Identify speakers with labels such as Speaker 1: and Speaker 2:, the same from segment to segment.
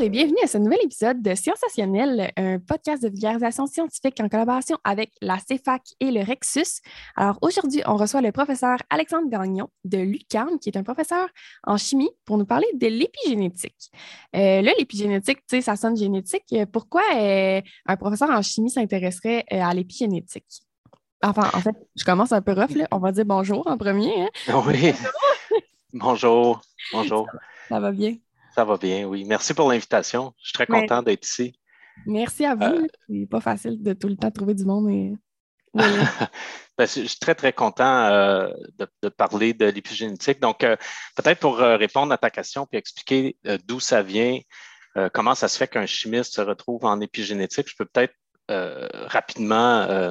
Speaker 1: Bonjour et bienvenue à ce nouvel épisode de Sciensationnel, un podcast de vulgarisation scientifique en collaboration avec la CEFAC et le Rexus. Alors aujourd'hui, on reçoit le professeur Alexandre Gagnon de l'UQAM, qui est un professeur en chimie, pour nous parler de l'épigénétique. Euh, là, l'épigénétique, tu sais, ça sonne génétique. Pourquoi euh, un professeur en chimie s'intéresserait euh, à l'épigénétique? Enfin, en fait, je commence un peu rough, là. On va dire bonjour en premier. hein?
Speaker 2: Oui. Bonjour. Bonjour.
Speaker 1: Ça va bien?
Speaker 2: Ça va bien, oui. Merci pour l'invitation. Je suis très content d'être ici.
Speaker 1: Merci à vous.
Speaker 2: Euh.
Speaker 1: C'est pas facile de tout le temps trouver du monde. Mais...
Speaker 2: Ben, je suis très, très content euh, de, de parler de l'épigénétique. Donc, euh, peut-être pour euh, répondre à ta question puis expliquer d'où ça vient, comment ça se fait qu'un chimiste se retrouve en épigénétique, je peux peut-être rapidement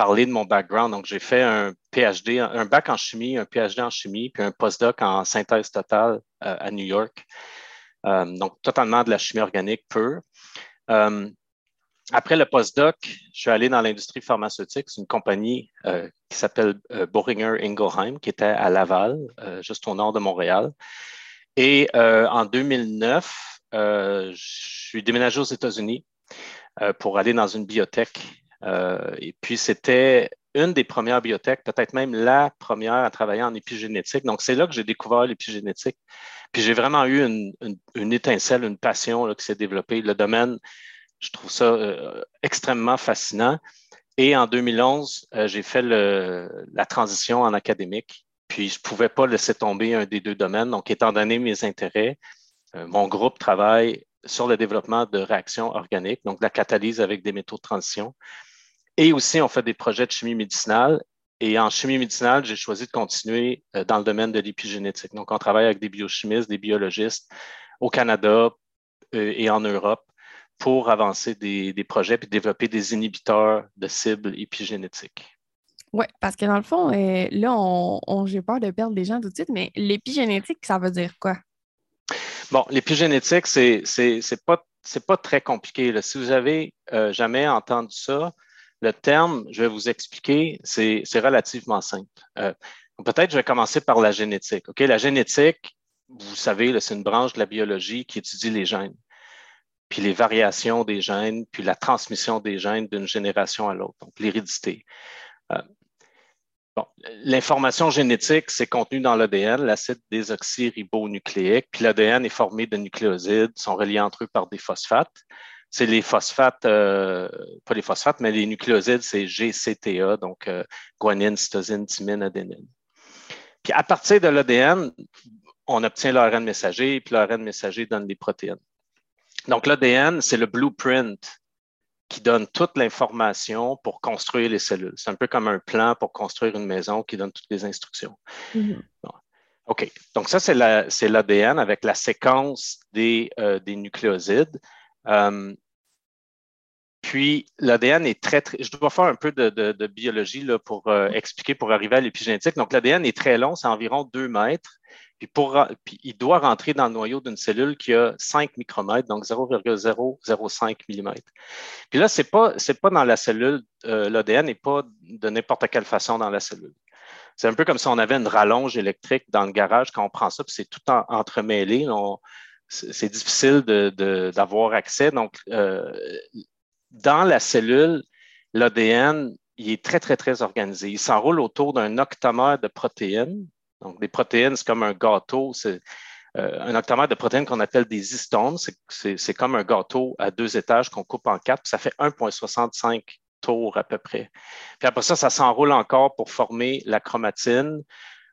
Speaker 2: parler de mon background. Donc, j'ai fait un PhD, un bac en chimie, un PhD en chimie, puis un postdoc en synthèse totale euh, à New York. Euh, donc, totalement de la chimie organique pure. Euh, après le postdoc, je suis allé dans l'industrie pharmaceutique. C'est une compagnie qui s'appelle Boehringer Ingelheim, qui était à Laval, juste au nord de Montréal. Et en 2009, euh, je suis déménagé aux États-Unis pour aller dans une biotech. Euh, et puis, c'était une des premières biotech, peut-être même la première à travailler en épigénétique. Donc, c'est là que j'ai découvert l'épigénétique. Puis, j'ai vraiment eu une, étincelle, une passion qui s'est développée. Le domaine, je trouve ça euh, extrêmement fascinant. Et en 2011, euh, j'ai fait la transition en académique. Puis, je ne pouvais pas laisser tomber un des deux domaines. Donc, étant donné mes intérêts, mon groupe travaille sur le développement de réactions organiques, donc de la catalyse avec des métaux de transition. Et aussi, on fait des projets de chimie médicinale. Et en chimie médicinale, j'ai choisi de continuer euh, dans le domaine de l'épigénétique. Donc, on travaille avec des biochimistes, des biologistes au Canada euh, et en Europe pour avancer des, des projets et développer des inhibiteurs de cibles épigénétiques.
Speaker 1: Oui, parce que dans le fond, euh, là, on, on- j'ai peur de perdre des gens tout de suite, mais l'épigénétique, ça veut dire quoi?
Speaker 2: Bon, l'épigénétique, c'est c'est c'est pas c'est pas très compliqué. là. Si vous avez euh, jamais entendu ça, le terme, je vais vous expliquer, c'est relativement simple. Euh, Peut-être je vais commencer par la génétique. Ok, la génétique, vous savez, c'est une branche de la biologie qui étudie les gènes, puis les variations des gènes, puis la transmission des gènes d'une génération à l'autre, donc l'hérédité. Euh, L'information génétique, c'est contenu dans l'ADN, l'acide désoxyribonucléique, puis l'ADN est formé de nucléosides, sont reliés entre eux par des phosphates. C'est les phosphates, euh, pas les phosphates, mais les nucléosides, c'est GCTA, donc euh, guanine, cytosine, thymine, adénine. Puis à partir de l'ADN, on obtient l'ARN messager, puis l'ARN messager donne des protéines. Donc l'ADN, c'est le blueprint qui donne toute l'information pour construire les cellules. C'est un peu comme un plan pour construire une maison qui donne toutes les instructions. OK. Donc, ça, c'est la- c'est l'ADN avec la séquence des, euh, des nucléosides. Euh, puis, l'ADN est très, très. Je dois faire un peu de, biologie là, pour euh, expliquer, pour arriver à l'épigénétique. Donc, l'ADN est très long, c'est environ 2 mètres. Puis, pour, puis, il doit rentrer dans le noyau d'une cellule qui a 5 micromètres, donc 0,005 mm. Puis là, ce n'est pas, pas dans la cellule, euh, l'ADN n'est pas de n'importe quelle façon dans la cellule. C'est un peu comme si on avait une rallonge électrique dans le garage. Quand on prend ça, puis c'est tout en- entremêlé. C'est difficile d'avoir accès. Donc, euh, dans la cellule, l'ADN, il est très, très, très organisé. Il s'enroule autour d'un octomère de protéines. Donc, des protéines, c'est comme un gâteau. C'est euh, un octomère de protéines qu'on appelle des histones. C'est- comme un gâteau à deux étages qu'on coupe en quatre. ça fait 1,65 tours à peu près. Puis après ça, ça s'enroule encore pour former la chromatine.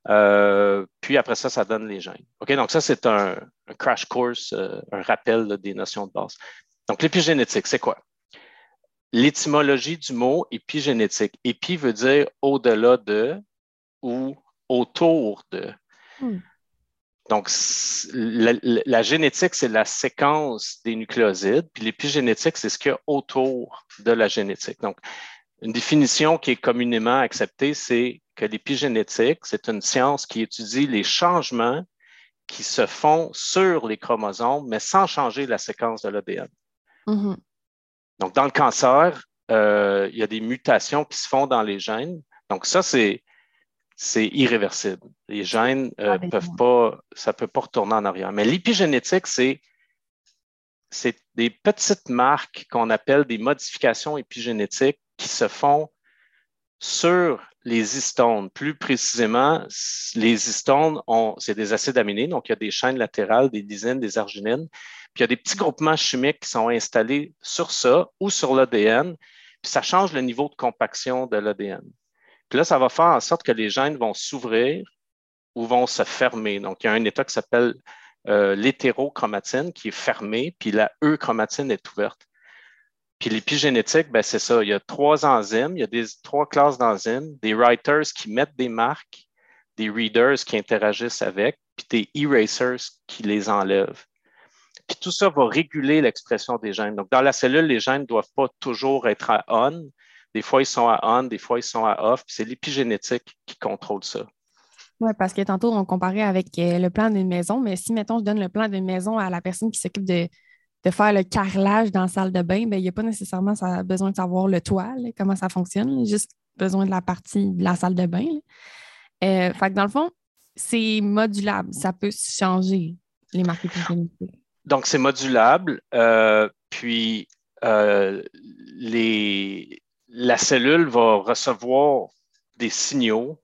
Speaker 2: Euh, puis après ça, ça donne les gènes. OK, donc ça, c'est un, un crash course, euh, un rappel là, des notions de base. Donc, l'épigénétique, c'est quoi? L'étymologie du mot épigénétique. Épi veut dire au-delà de ou autour de.
Speaker 1: Hmm.
Speaker 2: Donc, la, la génétique, c'est la séquence des nucléosides, puis l'épigénétique, c'est ce qu'il y a autour de la génétique. Donc, une définition qui est communément acceptée, c'est que l'épigénétique, c'est une science qui étudie les changements qui se font sur les chromosomes, mais sans changer la séquence de l'ADN.
Speaker 1: Mhm.
Speaker 2: Donc, dans le cancer, euh, il y a des mutations qui se font dans les gènes. Donc, ça, c'est, irréversible. Les gènes euh,
Speaker 1: Ah, ben,
Speaker 2: peuvent pas, ça ne peut pas retourner en arrière. Mais l'épigénétique, c'est, c'est des petites marques qu'on appelle des modifications épigénétiques qui se font sur les histones. Plus précisément, les histones, c'est des acides aminés, donc il y a des chaînes latérales, des lysines, des arginines. Puis il y a des petits groupements chimiques qui sont installés sur ça ou sur l'ADN, puis ça change le niveau de compaction de l'ADN. Puis là, ça va faire en sorte que les gènes vont s'ouvrir ou vont se fermer. Donc, il y a un état qui s'appelle euh, l'hétérochromatine qui est fermée, puis la euchromatine est ouverte. Puis l'épigénétique, ben c'est ça. Il y a trois enzymes, il y a des, trois classes d'enzymes, des writers qui mettent des marques, des readers qui interagissent avec, puis des erasers qui les enlèvent. Puis tout ça va réguler l'expression des gènes. Donc, dans la cellule, les gènes ne doivent pas toujours être à on. Des fois, ils sont à on, des fois, ils sont à off. Puis c'est l'épigénétique qui contrôle ça.
Speaker 1: Oui, parce que tantôt, on comparait avec euh, le plan d'une maison, mais si, mettons, je donne le plan d'une maison à la personne qui s'occupe de, de faire le carrelage dans la salle de bain, ben, il n'y a pas nécessairement besoin de savoir le toit, là, comment ça fonctionne, là, juste besoin de la partie de la salle de bain. Euh, dans le fond, c'est modulable, ça peut changer les marques épigénétiques.
Speaker 2: Donc, c'est modulable. euh, puis, euh, la cellule va recevoir des signaux.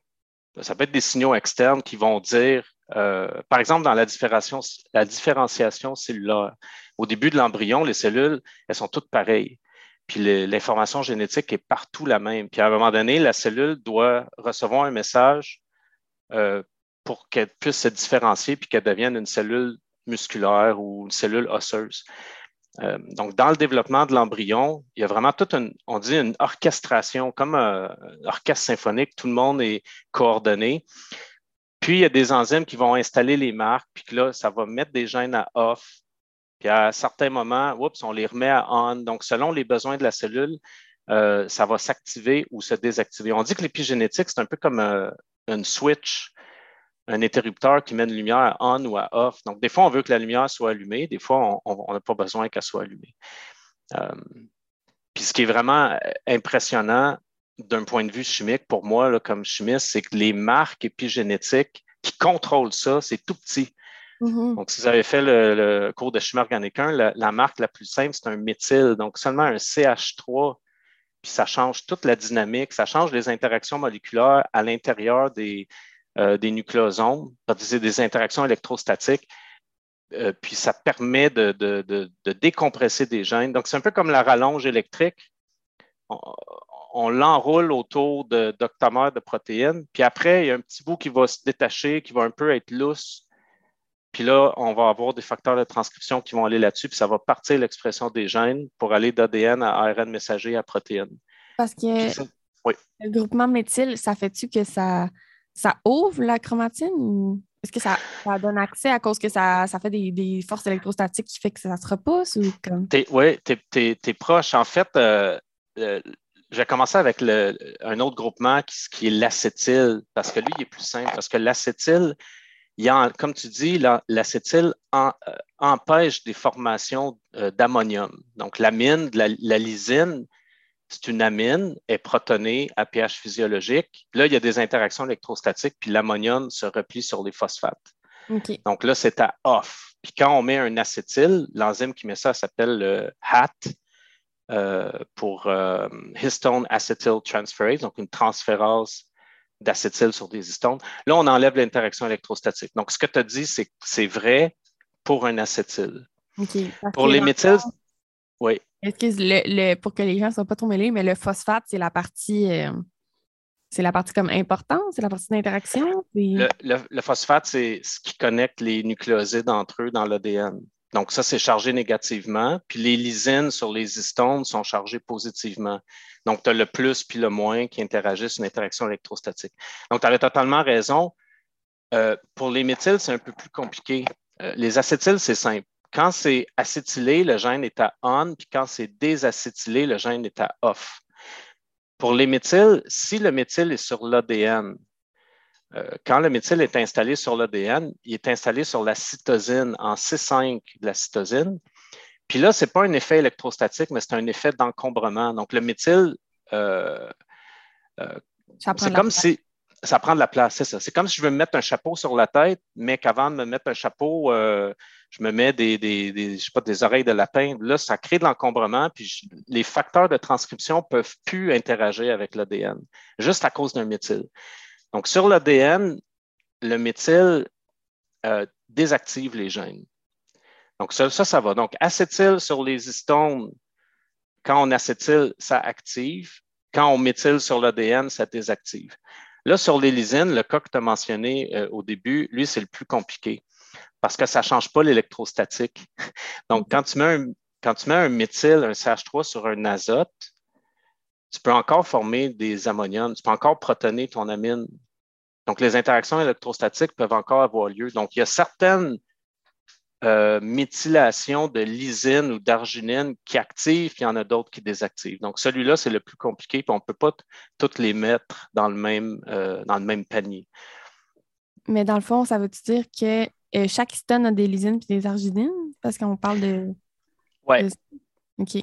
Speaker 2: Ça peut être des signaux externes qui vont dire, par exemple, dans la la différenciation cellulaire, au début de l'embryon, les cellules, elles sont toutes pareilles. Puis l'information génétique est partout la même. Puis à un moment donné, la cellule doit recevoir un message euh, pour qu'elle puisse se différencier puis qu'elle devienne une cellule musculaire ou une cellule osseuse. Euh, donc, dans le développement de l'embryon, il y a vraiment toute une, on dit une orchestration, comme un, un orchestre symphonique, tout le monde est coordonné. Puis, il y a des enzymes qui vont installer les marques, puis que là, ça va mettre des gènes à off. Puis, à certains moments, oups, on les remet à on. Donc, selon les besoins de la cellule, euh, ça va s'activer ou se désactiver. On dit que l'épigénétique, c'est un peu comme euh, une switch un interrupteur qui met une lumière à on ou à off. Donc, des fois, on veut que la lumière soit allumée, des fois, on n'a pas besoin qu'elle soit allumée. Euh, puis, ce qui est vraiment impressionnant d'un point de vue chimique, pour moi, comme chimiste, c'est que les marques épigénétiques qui contrôlent ça, c'est tout petit.
Speaker 1: Mhm.
Speaker 2: Donc, si vous avez fait le, cours de chimie organique 1, la, marque la plus simple, c'est un méthyle. Donc, seulement un CH3, puis ça change toute la dynamique, ça change les interactions moléculaires à l'intérieur des, euh, des nucléosomes, c'est des interactions électrostatiques, euh, puis ça permet de, décompresser des gènes. Donc, c'est un peu comme la rallonge électrique. On, l'enroule autour de d'octamères de protéines, puis après, il y a un petit bout qui va se détacher, qui va un peu être lousse. Puis là, on va avoir des facteurs de transcription qui vont aller là-dessus, puis ça va partir l'expression des gènes pour aller d'ADN à ARN messager à protéines.
Speaker 1: Parce que
Speaker 2: Ça, oui.
Speaker 1: le groupement méthyle, ça fait-tu que ça, ça ouvre la chromatine ou est-ce que ça, ça donne accès à cause que ça, ça fait des, des, forces électrostatiques qui fait que ça se repousse ou comme?
Speaker 2: Oui, tu es, proche. En fait, euh, euh, je vais commencer avec le, un autre groupement qui, qui est l'acétyl, parce que lui, il est plus simple, parce que l'acétyl, il y a, comme tu dis, l'acétyl en, euh, empêche des formations euh, d'ammonium. Donc, l'amine, la, la lysine, c'est une amine, est protonée à pH physiologique. Là, il y a des interactions électrostatiques, puis l'ammonium se replie sur les phosphates.
Speaker 1: Okay.
Speaker 2: Donc là, c'est à off. Puis quand on met un acétyl, l'enzyme qui met ça s'appelle le HAT euh, pour histone acetyl transferase, donc une transférase d'acétyl sur des histones. Là, on enlève l'interaction électrostatique. Donc, ce que tu as dit, c'est c'est vrai pour un acétyl.
Speaker 1: Okay.
Speaker 2: Pour les méthyls, oui.
Speaker 1: Excuse, le, le, pour que les gens ne soient pas trop mêlés, mais le phosphate, c'est la partie, euh, c'est la partie comme importante, c'est la partie d'interaction.
Speaker 2: Le, le, le, phosphate, c'est ce qui connecte les nucléosides entre eux dans l'ADN. Donc, ça, c'est chargé négativement. Puis les lysines sur les histones sont chargées positivement. Donc, tu as le plus puis le moins qui interagissent une interaction électrostatique. Donc, tu avais totalement raison. Euh, pour les méthyles, c'est un peu plus compliqué. Euh, les acétyles, c'est simple. Quand c'est acétylé, le gène est à on, puis quand c'est désacétylé, le gène est à off. Pour les méthyles, si le méthyle est sur l'ADN, quand le méthyle est installé sur l'ADN, il est installé sur la cytosine en C5 de la cytosine. Puis là, ce n'est pas un effet électrostatique, mais c'est un effet d'encombrement. Donc, le méthyle, euh, euh, c'est comme si ça prend de la place, c'est ça. C'est comme si je veux me mettre un chapeau sur la tête, mais qu'avant de me mettre un chapeau, je me mets des, des, sais pas, des oreilles de lapin. Là, ça crée de l'encombrement, puis les facteurs de transcription ne peuvent plus interagir avec l'ADN, juste à cause d'un méthyle. Donc, sur l'ADN, le méthyle euh, désactive les gènes. Donc, ça, ça, va. Donc, acétyl sur les histones, quand on acétyle, ça active. Quand on méthyle sur l'ADN, ça désactive. Là, sur les lysines, le cas que tu as mentionné euh, au début, lui, c'est le plus compliqué parce que ça ne change pas l'électrostatique. Donc, quand tu, mets un, quand tu mets un méthyle, un CH3 sur un azote, tu peux encore former des ammoniums, tu peux encore protoner ton amine. Donc, les interactions électrostatiques peuvent encore avoir lieu. Donc, il y a certaines euh, méthylations de lysine ou d'arginine qui activent, puis il y en a d'autres qui désactivent. Donc, celui-là, c'est le plus compliqué, puis on ne peut pas toutes les mettre dans le, même, euh, dans le même panier.
Speaker 1: Mais dans le fond, ça veut-tu dire que euh, chaque histone a des lysines et des arginines? Parce qu'on parle de.
Speaker 2: Oui.
Speaker 1: OK.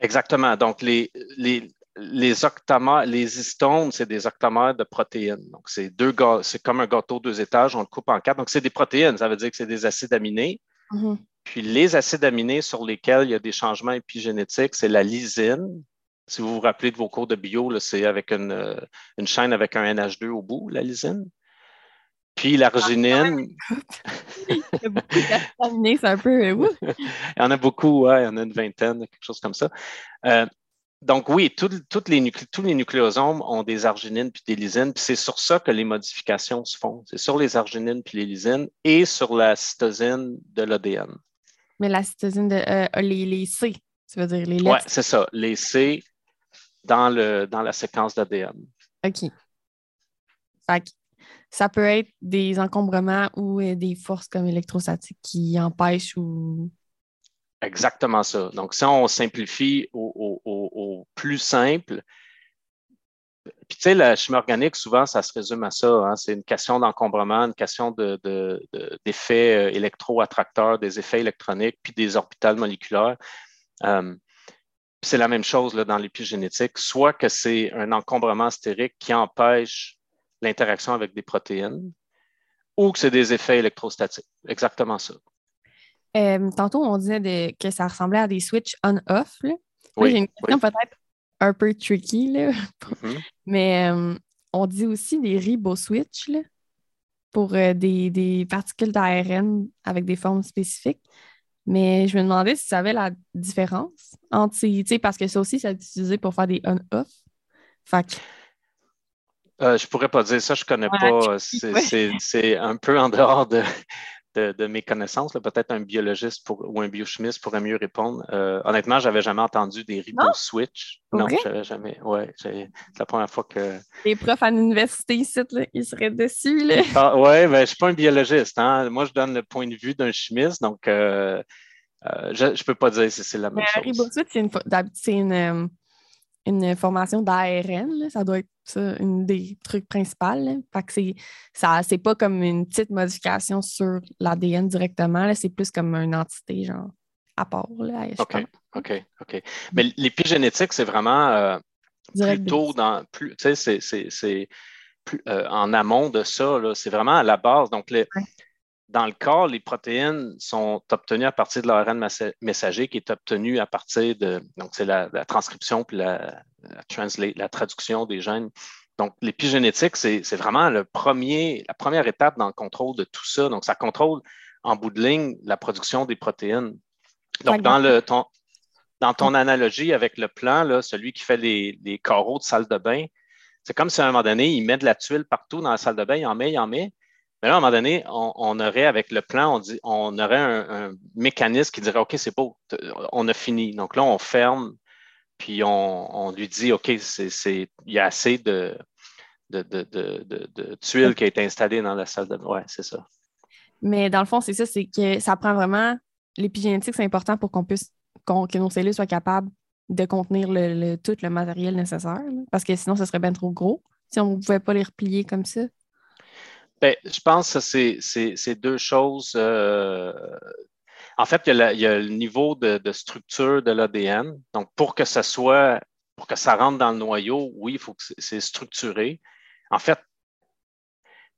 Speaker 2: Exactement. Donc, les, les, les octamères, les histones, c'est des octamères de protéines. Donc, c'est deux c'est comme un gâteau deux étages, on le coupe en quatre. Donc, c'est des protéines, ça veut dire que c'est des acides aminés.
Speaker 1: Mm-hmm.
Speaker 2: Puis les acides aminés sur lesquels il y a des changements épigénétiques, c'est la lysine. Si vous vous rappelez de vos cours de bio, c'est avec une, une, chaîne avec un NH2 au bout, la lysine. Puis l'arginine.
Speaker 1: il y a beaucoup d'acides aminés, c'est un peu.
Speaker 2: il y en a beaucoup, ouais, il y en a une vingtaine, quelque chose comme ça. Euh, donc oui, toutes les tous les nucléosomes ont des arginines puis des lysines, puis c'est sur ça que les modifications se font. C'est sur les arginines puis les lysines et sur la cytosine de l'ADN.
Speaker 1: Mais la cytosine de euh, les, C, tu veux dire les
Speaker 2: lettres? Oui, c'est ça, les C dans, le, dans la séquence d'ADN.
Speaker 1: OK. ça peut être des encombrements ou euh, des forces comme électrostatiques qui empêchent ou
Speaker 2: Exactement ça. Donc, si on simplifie au, plus simple, puis tu sais, la chimie organique, souvent, ça se résume à ça. Hein. C'est une question d'encombrement, une question d'effets de, euh, électroattracteurs, des effets électroniques, puis des orbitales moléculaires. Euh, c'est la même chose là, dans l'épigénétique, soit que c'est un encombrement stérique qui empêche l'interaction avec des protéines, ou que c'est des effets électrostatiques. Exactement ça.
Speaker 1: Euh, tantôt, on disait que ça ressemblait à des switches on-off. J'ai une question peut-être un peu tricky, là. Mm-hmm. mais euh, on dit aussi des riboswitch pour euh, des, particules d'ARN avec des formes spécifiques. Mais je me demandais si ça avait la différence entre ces, parce que ça aussi, ça est utilisé pour faire des on-off. Fait
Speaker 2: ne je pourrais pas dire ça, je connais pas. C'est un peu en dehors de, de, mes connaissances. Peut-être un biologiste ou un biochimiste pourrait mieux répondre. Euh, honnêtement, je n'avais jamais entendu des riboswitch. Non, j'avais jamais. Ouais, c'est la première fois que.
Speaker 1: Les profs à l'université ici, ils seraient dessus.
Speaker 2: Ah, oui, ben, je ne suis pas un biologiste. Hein. Moi, je donne le point de vue d'un chimiste, donc euh, euh, je ne peux pas dire si c'est la même chose.
Speaker 1: Riboswitch, c'est une, une formation d'ARN. Ça doit être ça, une des trucs principaux. Fait que c'est, ça, c'est pas comme une petite modification sur l'ADN directement. C'est plus comme une entité, genre, à part. Là,
Speaker 2: OK, OK, OK. Mais l'épigénétique, c'est vraiment euh, plutôt dans. Plus, tu sais, c'est, plus, euh, en amont de ça. c'est vraiment à la base. Donc, les, dans le corps, les protéines sont obtenues à partir de l'ARN messager qui est obtenu à partir de, donc c'est la, transcription puis la, la, traduction des gènes. Donc, l'épigénétique, c'est vraiment le premier, la première étape dans le contrôle de tout ça. Donc, ça contrôle en bout de ligne la production des protéines. Donc, dans, le, ton, dans ton analogie avec le plan, là, celui qui fait les, les carreaux de salle de bain, c'est comme si à un moment donné, il met de la tuile partout dans la salle de bain, il en met, il en met, mais là, à un moment donné, on, aurait, avec le plan, on, dit, on aurait un, mécanisme qui dirait OK, c'est beau, on a fini. Donc là, on ferme, puis on, lui dit OK, il y a assez de, de, de, de, de tuile qui a été installée dans la salle de. Oui, c'est ça.
Speaker 1: Mais dans le fond, c'est ça, c'est que ça prend vraiment. L'épigénétique, c'est important pour qu'on puisse que nos cellules soient capables de contenir le, tout le matériel nécessaire. parce que sinon, ce serait bien trop gros si on ne pouvait pas les replier comme ça.
Speaker 2: Bien, je pense que c'est deux choses. Euh, en fait, il y, a le niveau de, structure de l'ADN. Donc, pour que ça soit, pour que ça rentre dans le noyau, oui, il faut que c'est structuré. En fait,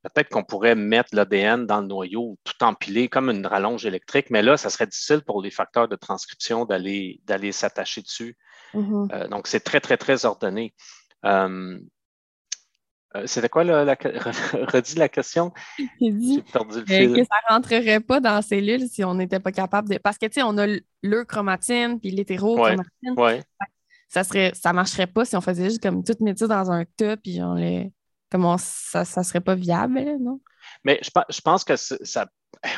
Speaker 2: peut-être qu'on pourrait mettre l'ADN dans le noyau tout empilé comme une rallonge électrique, mais là, ça serait difficile pour les facteurs de transcription d'aller s'attacher dessus. Mm-hmm. Euh, donc, c'est très, très, très ordonné. Euh, euh, c'était quoi la, la, redis la question?
Speaker 1: J'ai dit perdu le fil. que ça ne rentrerait pas dans la cellule si on n'était pas capable de. Parce que tu sais, on a l'euchromatine puis l'hétérochromatine.
Speaker 2: Ouais,
Speaker 1: Ça serait, ça marcherait pas si on faisait juste comme tout mettre ça dans un tas puis on les. Comment ça ne serait pas viable, non?
Speaker 2: Mais je, je pense que ça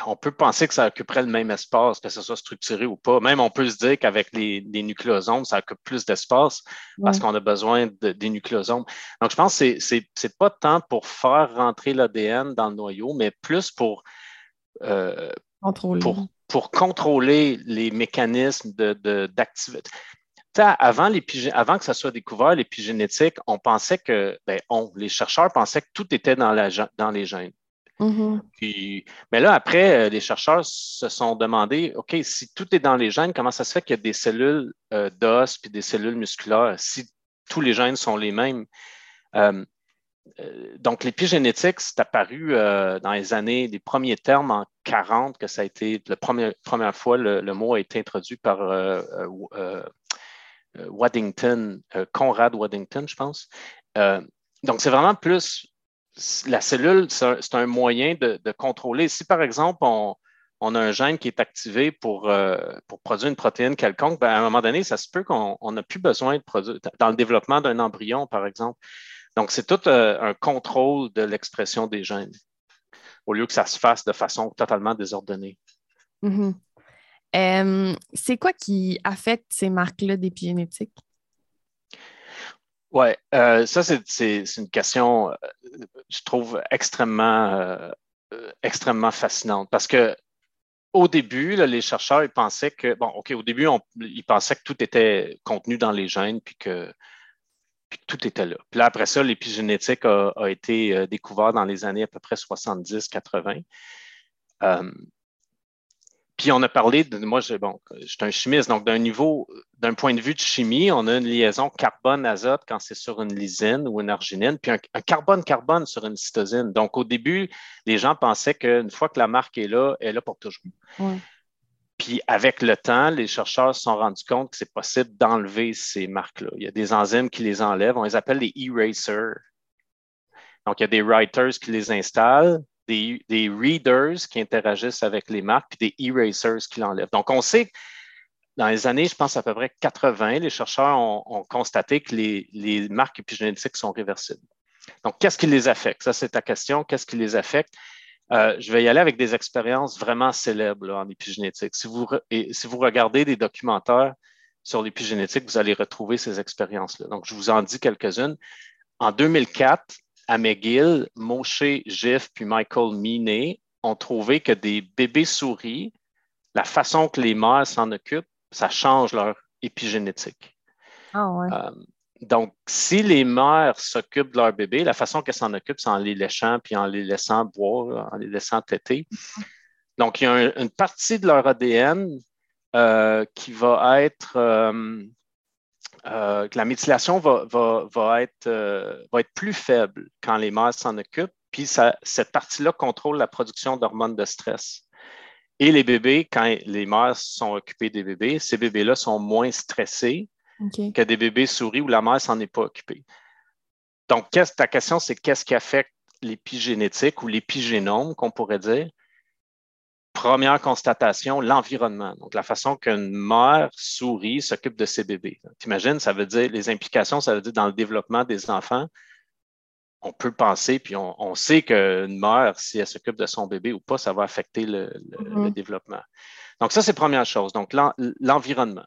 Speaker 2: on peut penser que ça occuperait le même espace, que ce soit structuré ou pas. Même on peut se dire qu'avec les, nucléosomes, ça occupe plus d'espace parce qu'on a besoin des nucléosomes. Donc, je pense que ce n'est pas tant pour faire rentrer l'ADN dans le noyau, mais plus pour,
Speaker 1: euh, contrôler.
Speaker 2: Pour, contrôler les mécanismes d'activité. De, avant, avant que ça soit découvert, l'épigénétique, on pensait que, ben, on, les chercheurs pensaient que tout était dans, la, dans les gènes.
Speaker 1: Mm-hmm.
Speaker 2: mais là, après, euh, les chercheurs se sont demandé, OK, si tout est dans les gènes, comment ça se fait qu'il y a des cellules euh, d'os puis des cellules musculaires si tous les gènes sont les mêmes? Euh, donc, l'épigénétique, c'est apparu dans les années, les premiers termes en 40, que ça a été, la première, première fois, le, mot a été introduit par Waddington, Conrad Waddington, je pense. donc, c'est vraiment plus la cellule, c'est un, moyen de, contrôler. Si, par exemple, on, a un gène qui est activé pour, euh, produire une protéine quelconque, ben, à un moment donné, ça se peut qu'on n'a plus besoin de produire, dans le développement d'un embryon, par exemple. Donc, c'est tout euh, un contrôle de l'expression des gènes, au lieu que ça se fasse de façon totalement désordonnée.
Speaker 1: Mm-hmm. c'est quoi qui affecte ces marques-là d'épigénétique?
Speaker 2: Oui, euh, ça, c'est une question, euh, je trouve, extrêmement, euh, extrêmement fascinante parce que au début, les chercheurs ils pensaient que, bon, OK, au début, ils pensaient que tout était contenu dans les gènes puis que, tout était là. Puis là, après ça, l'épigénétique a, a, été découvert dans les années à peu près 70-80. Puis on a parlé de, moi, je, bon, je suis un chimiste, donc d'un niveau, d'un point de vue de chimie, on a une liaison carbone-azote quand c'est sur une lysine ou une arginine, puis un, carbone-carbone sur une cytosine. Donc au début, les gens pensaient qu'une fois que la marque est là, elle est là pour toujours. Puis avec le temps, les chercheurs se sont rendus compte que c'est possible d'enlever ces marques-là. Il y a des enzymes qui les enlèvent, on les appelle les erasers. Donc il y a des writers qui les installent, des, readers qui interagissent avec les marques, puis des erasers qui l'enlèvent. Donc, on sait dans les années, je pense à peu près 80, les chercheurs ont, constaté que les, marques épigénétiques sont réversibles. Donc, qu'est-ce qui les affecte? Ça, c'est ta question. Qu'est-ce qui les affecte? Euh, je vais y aller avec des expériences vraiment célèbres en épigénétique. Si vous, si vous regardez des documentaires sur l'épigénétique, vous allez retrouver ces expériences-là. Donc, je vous en dis quelques-unes. En 2004, à McGill, Moshe Giff puis Michael Meaney ont trouvé que des bébés souris, la façon que les mères s'en occupent, ça change leur épigénétique.
Speaker 1: Ah ouais.
Speaker 2: Euh, donc, si les mères s'occupent de leur bébé, la façon qu'elles s'en occupent, c'est en les léchant puis en les laissant boire, en les laissant téter. Donc, il y a une partie de leur ADN euh, qui va être euh, euh, que la méthylation va, être, euh, va, être, plus faible quand les mères s'en occupent, puis cette partie-là contrôle la production d'hormones de stress. Et les bébés, quand les mères sont occupées des bébés, ces bébés-là sont moins stressés que des bébés souris où la mère s'en est pas occupée. Donc, ta question, c'est qu'est-ce qui affecte l'épigénétique ou l'épigénome, qu'on pourrait dire? Première constatation, l'environnement. Donc, la façon qu'une mère souris s'occupe de ses bébés. T'imagines, ça veut dire, les implications, ça veut dire dans le développement des enfants, on peut penser, puis on, sait qu'une mère, si elle s'occupe de son bébé ou pas, ça va affecter le, mm-hmm. développement. Donc, ça, c'est première chose. Donc, l'environnement.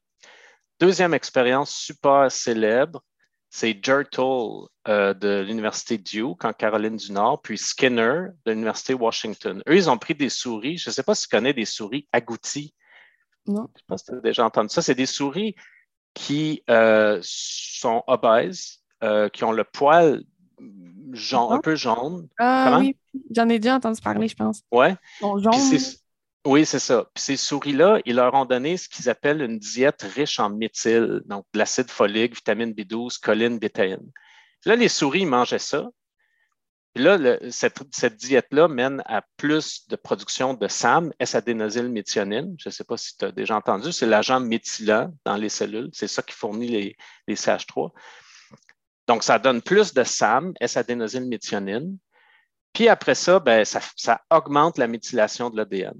Speaker 2: Deuxième expérience super célèbre, c'est Jertle euh, de l'Université Duke en Caroline du Nord, puis Skinner de l'Université Washington. Eux, ils ont pris des souris, je ne sais pas si tu connais des souris agouties.
Speaker 1: Non.
Speaker 2: Je pense que tu as déjà entendu ça. C'est des souris qui euh, sont obèses, euh, qui ont le poil jaune, un peu jaune.
Speaker 1: Ah oui, j'en ai déjà entendu parler, je pense.
Speaker 2: Ouais.
Speaker 1: Ils sont
Speaker 2: Puis
Speaker 1: jaunes.
Speaker 2: c'est- oui, c'est ça. Puis ces souris-là, ils leur ont donné ce qu'ils appellent une diète riche en méthyle, donc de l'acide folique, vitamine B12, choline, bétaïne. Là, les souris, mangeaient ça. Puis là, cette, cette diète-là mène à plus de production de SAM, S-adénosylméthionine. Je ne sais pas si tu as déjà entendu, c'est l'agent méthylant dans les cellules. C'est ça qui fournit les, les CH3. Donc, ça donne plus de SAM, S-adénosylméthionine. Puis après ça, ben, ça, ça augmente la méthylation de l'ADN.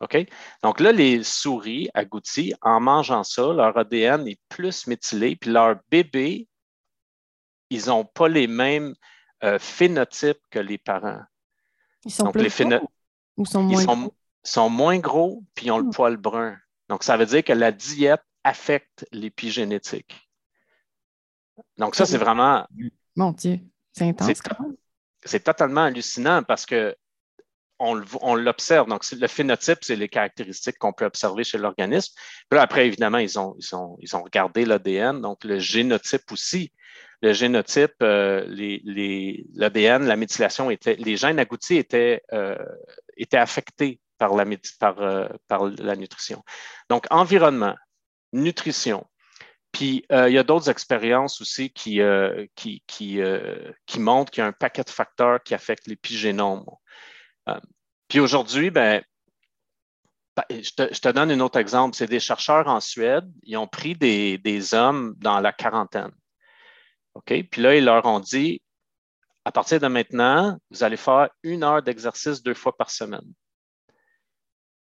Speaker 2: OK? Donc là, les souris agouties, en mangeant ça, leur ADN est plus méthylé, puis leurs bébés, ils n'ont pas les mêmes euh, phénotypes que les parents.
Speaker 1: Ils sont
Speaker 2: Donc,
Speaker 1: plus
Speaker 2: les phéno-
Speaker 1: gros ou sont
Speaker 2: Ils
Speaker 1: moins
Speaker 2: sont,
Speaker 1: gros?
Speaker 2: sont moins gros, puis ils ont le
Speaker 1: Hmm.
Speaker 2: poil brun. Donc, ça veut dire que la diète affecte l'épigénétique. Donc, ça, c'est vraiment
Speaker 1: Mon Dieu, c'est intense
Speaker 2: c'est totalement hallucinant parce que on, l'observe. Donc, le phénotype, c'est les caractéristiques qu'on peut observer chez l'organisme. Puis après, évidemment, ils ont, regardé l'ADN, donc le génotype aussi. Le génotype, euh, l'ADN, la méthylation, était, les gènes agoutis étaient, euh, affectés euh, par la nutrition. Donc, environnement, nutrition, puis, il y a d'autres expériences aussi qui, qui montrent qu'il y a un paquet de facteurs qui affectent l'épigénome. Euh, puis aujourd'hui, ben, ben, je, te, donne un autre exemple. C'est des chercheurs en Suède. Ils ont pris des, hommes dans la quarantaine. OK? Puis là, ils leur ont dit, à partir de maintenant, vous allez faire une heure d'exercice deux fois par semaine.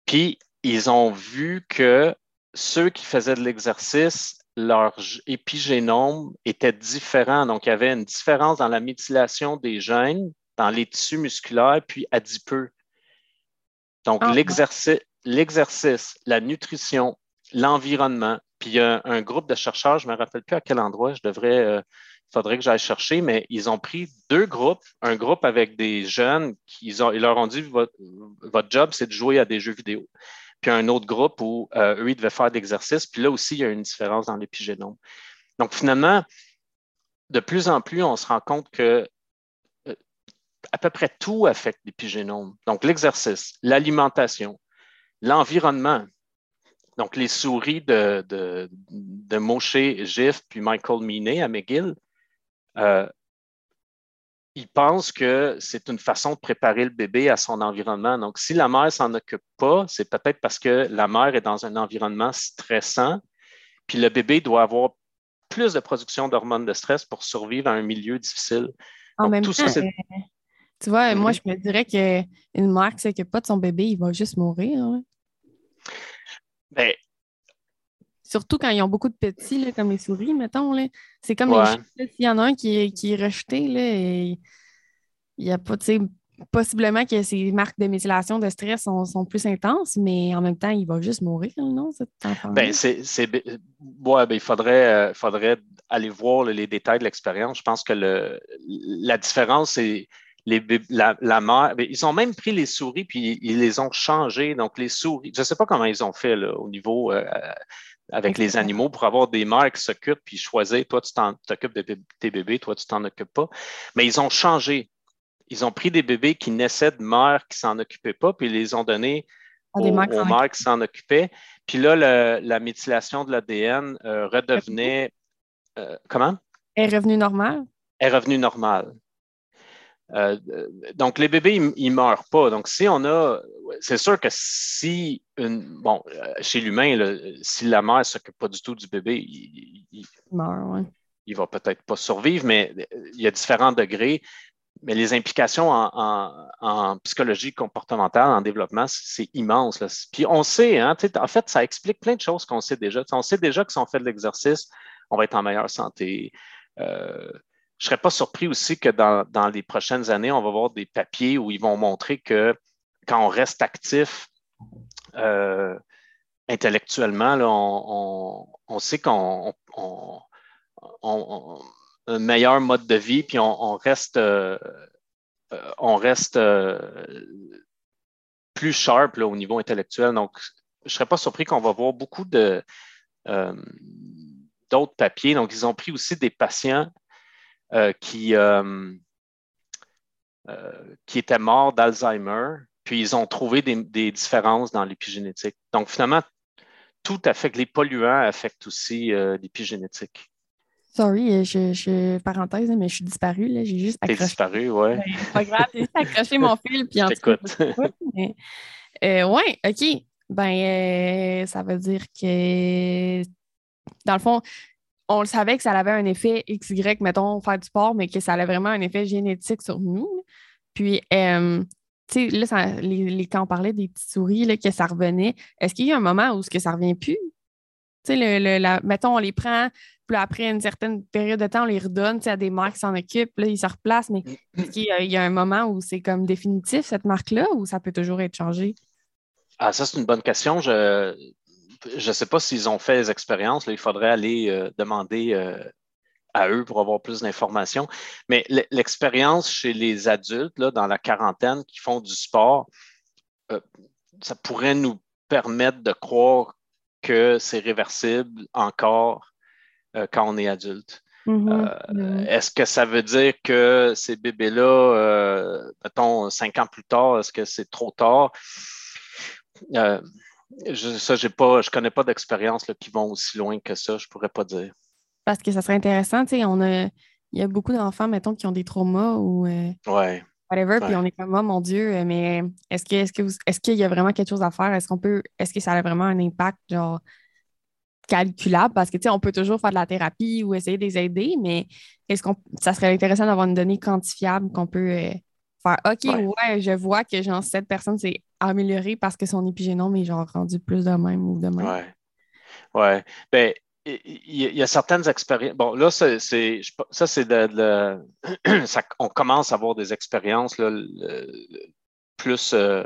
Speaker 2: Puis, ils ont vu que ceux qui faisaient de l'exercice, leur épigénome était différent. Donc, il y avait une différence dans la méthylation des gènes, dans les tissus musculaires, puis adipeux. Donc,
Speaker 1: Ah,
Speaker 2: l'exercice, l'exercice, la nutrition, l'environnement, puis il y a un groupe de chercheurs, je ne me rappelle plus à quel endroit, je devrais, euh, il faudrait que j'aille chercher, mais ils ont pris deux groupes, un groupe avec des jeunes, qui, ils, ont- ils leur ont dit, votre, votre job, c'est de jouer à des jeux vidéo puis un autre groupe où euh, eux, ils devaient faire de l'exercice. Puis là aussi, il y a une différence dans l'épigénome. Donc, finalement, de plus en plus, on se rend compte que à peu près tout affecte l'épigénome. Donc, l'exercice, l'alimentation, l'environnement. Donc, les souris de, de, de Moshe Gif puis Michael Minet à McGill, euh, ils pensent que c'est une façon de préparer le bébé à son environnement. Donc, si la mère s'en occupe pas, c'est peut-être parce que la mère est dans un environnement stressant, puis le bébé doit avoir plus de production d'hormones de stress pour survivre à un milieu difficile.
Speaker 1: En
Speaker 2: Donc,
Speaker 1: même
Speaker 2: tout
Speaker 1: temps,
Speaker 2: ça,
Speaker 1: tu vois, moi,
Speaker 2: Mhm.
Speaker 1: je me dirais qu'une mère qui s'occupe pas de son bébé, il va juste mourir. hein.
Speaker 2: Ben,
Speaker 1: Surtout quand ils ont beaucoup de petits, là, comme les souris, mettons. là. C'est comme
Speaker 2: Ouais.
Speaker 1: les. S'il y en a un qui est, qui est rejeté, là, et il y a pas, tu sais, possiblement que ces marques de méthylation de stress sont, sont plus intenses, mais en même temps, il va juste mourir, non, cet enfant
Speaker 2: Ben, c'est, c'est- ouais, ben, il faudrait, euh, faudrait aller voir les détails de l'expérience. Je pense que le, la différence, c'est les, la, la mère. ils ont même pris les souris puis ils les ont changées. Donc, les souris, je ne sais pas comment ils ont fait là, au niveau euh, avec les animaux pour avoir des mères qui s'occupent puis choisir, toi, tu t'occupes de tes bébés, toi, tu t'en occupes pas. Mais ils ont changé. Ils ont pris des bébés qui naissaient de mères qui s'en occupaient pas, puis ils les ont donnés
Speaker 1: Ah,
Speaker 2: aux,
Speaker 1: mères qui
Speaker 2: aux
Speaker 1: s'en
Speaker 2: mères qui s'en occupaient. Puis là, le- la méthylation de l'ADN euh, redevenait. euh, comment?
Speaker 1: est revenu normal.
Speaker 2: Est revenue normale. Euh, donc, les bébés, ils ne meurent pas. Donc, si on a. C'est sûr que si une. Bon, euh, chez l'humain, si la mère ne s'occupe pas du tout du bébé, il, il-
Speaker 1: Il meurt, ouais.
Speaker 2: il va peut-être pas survivre, mais euh, il y a différents degrés. Mais les implications en, en- en psychologie comportementale, en développement, c'est immense. là. Puis on sait, hein, en fait, ça explique plein de choses qu'on sait déjà. On sait déjà que si on fait de l'exercice, on va être en meilleure santé. Euh, je ne serais pas surpris aussi que dans, dans les prochaines années, on va voir des papiers où ils vont montrer que quand on reste actif euh, intellectuellement, là, on, on- on sait qu'on on- un meilleur mode de vie, puis on, reste, on reste plus sharp au niveau intellectuel. Donc, je ne serais pas surpris qu'on va voir beaucoup de, d'autres papiers. Donc, ils ont pris aussi des patients qui, qui étaient morts d'Alzheimer, puis ils ont trouvé des, des différences dans l'épigénétique. Donc, finalement, tout affecte, les polluants affectent aussi euh, l'épigénétique.
Speaker 1: Sorry, euh, je, je, parenthèse, mais je suis disparue. J'ai juste accroché.
Speaker 2: disparu, oui.
Speaker 1: Ben, pas grave, j'ai juste accroché mon fil. Puis
Speaker 2: en T'écoute.
Speaker 1: Oui, euh, OK. Ben, ça veut dire que, dans le fond, on le savait que ça avait un effet XY, mettons, faire du sport, mais que ça avait vraiment un effet génétique sur nous. Puis, tu sais, là, les, quand on parlait des petites souris, là, que ça revenait, est-ce qu'il y a un moment où ce que ça revient plus? Tu sais, le, mettons, on les prend, puis après une certaine période de temps, on les redonne à des marques qui s'en occupent, là, ils se replacent, mais est-ce qu'il y, a un moment où c'est comme définitif, cette marque-là, ou ça peut toujours être changé?
Speaker 2: Ah, ça, c'est une bonne question. Je ne sais pas s'ils ont fait des expériences. il faudrait aller euh, demander euh, à eux pour avoir plus d'informations. Mais l'expérience chez les adultes, là, dans la quarantaine, qui font du sport, euh, ça pourrait nous permettre de croire que c'est réversible encore quand on est adulte.
Speaker 1: Mm-hmm.
Speaker 2: Euh, est-ce que ça veut dire que ces bébés-là, mettons, cinq ans plus tard, est-ce que c'est trop tard? Je, ça, j'ai pas, je ne connais pas d'expérience qui vont aussi loin que ça, je ne pourrais pas dire
Speaker 1: parce que ça serait intéressant. Tu sais, on a, il y a beaucoup d'enfants, mettons, qui ont des traumas ou
Speaker 2: euh, ouais.
Speaker 1: whatever, puis on est comme, oh mon Dieu, euh, mais est-ce que, est-ce que est-ce qu'il y a vraiment quelque chose à faire? Est-ce qu'on peut, est-ce que ça a vraiment un impact, genre, calculable? Parce que, tu sais, on peut toujours faire de la thérapie ou essayer de les aider, mais est-ce qu'on, ça serait intéressant d'avoir une donnée quantifiable qu'on peut euh, faire, OK, ouais. je vois que, genre, cette personne s'est améliorée parce que son épigénome est, genre, rendu plus de même ou de même.
Speaker 2: Ouais. Ouais. Ben, il y a certaines expériences. Bon, là, c'est, ça, c'est de, on commence à avoir des expériences là, plus euh,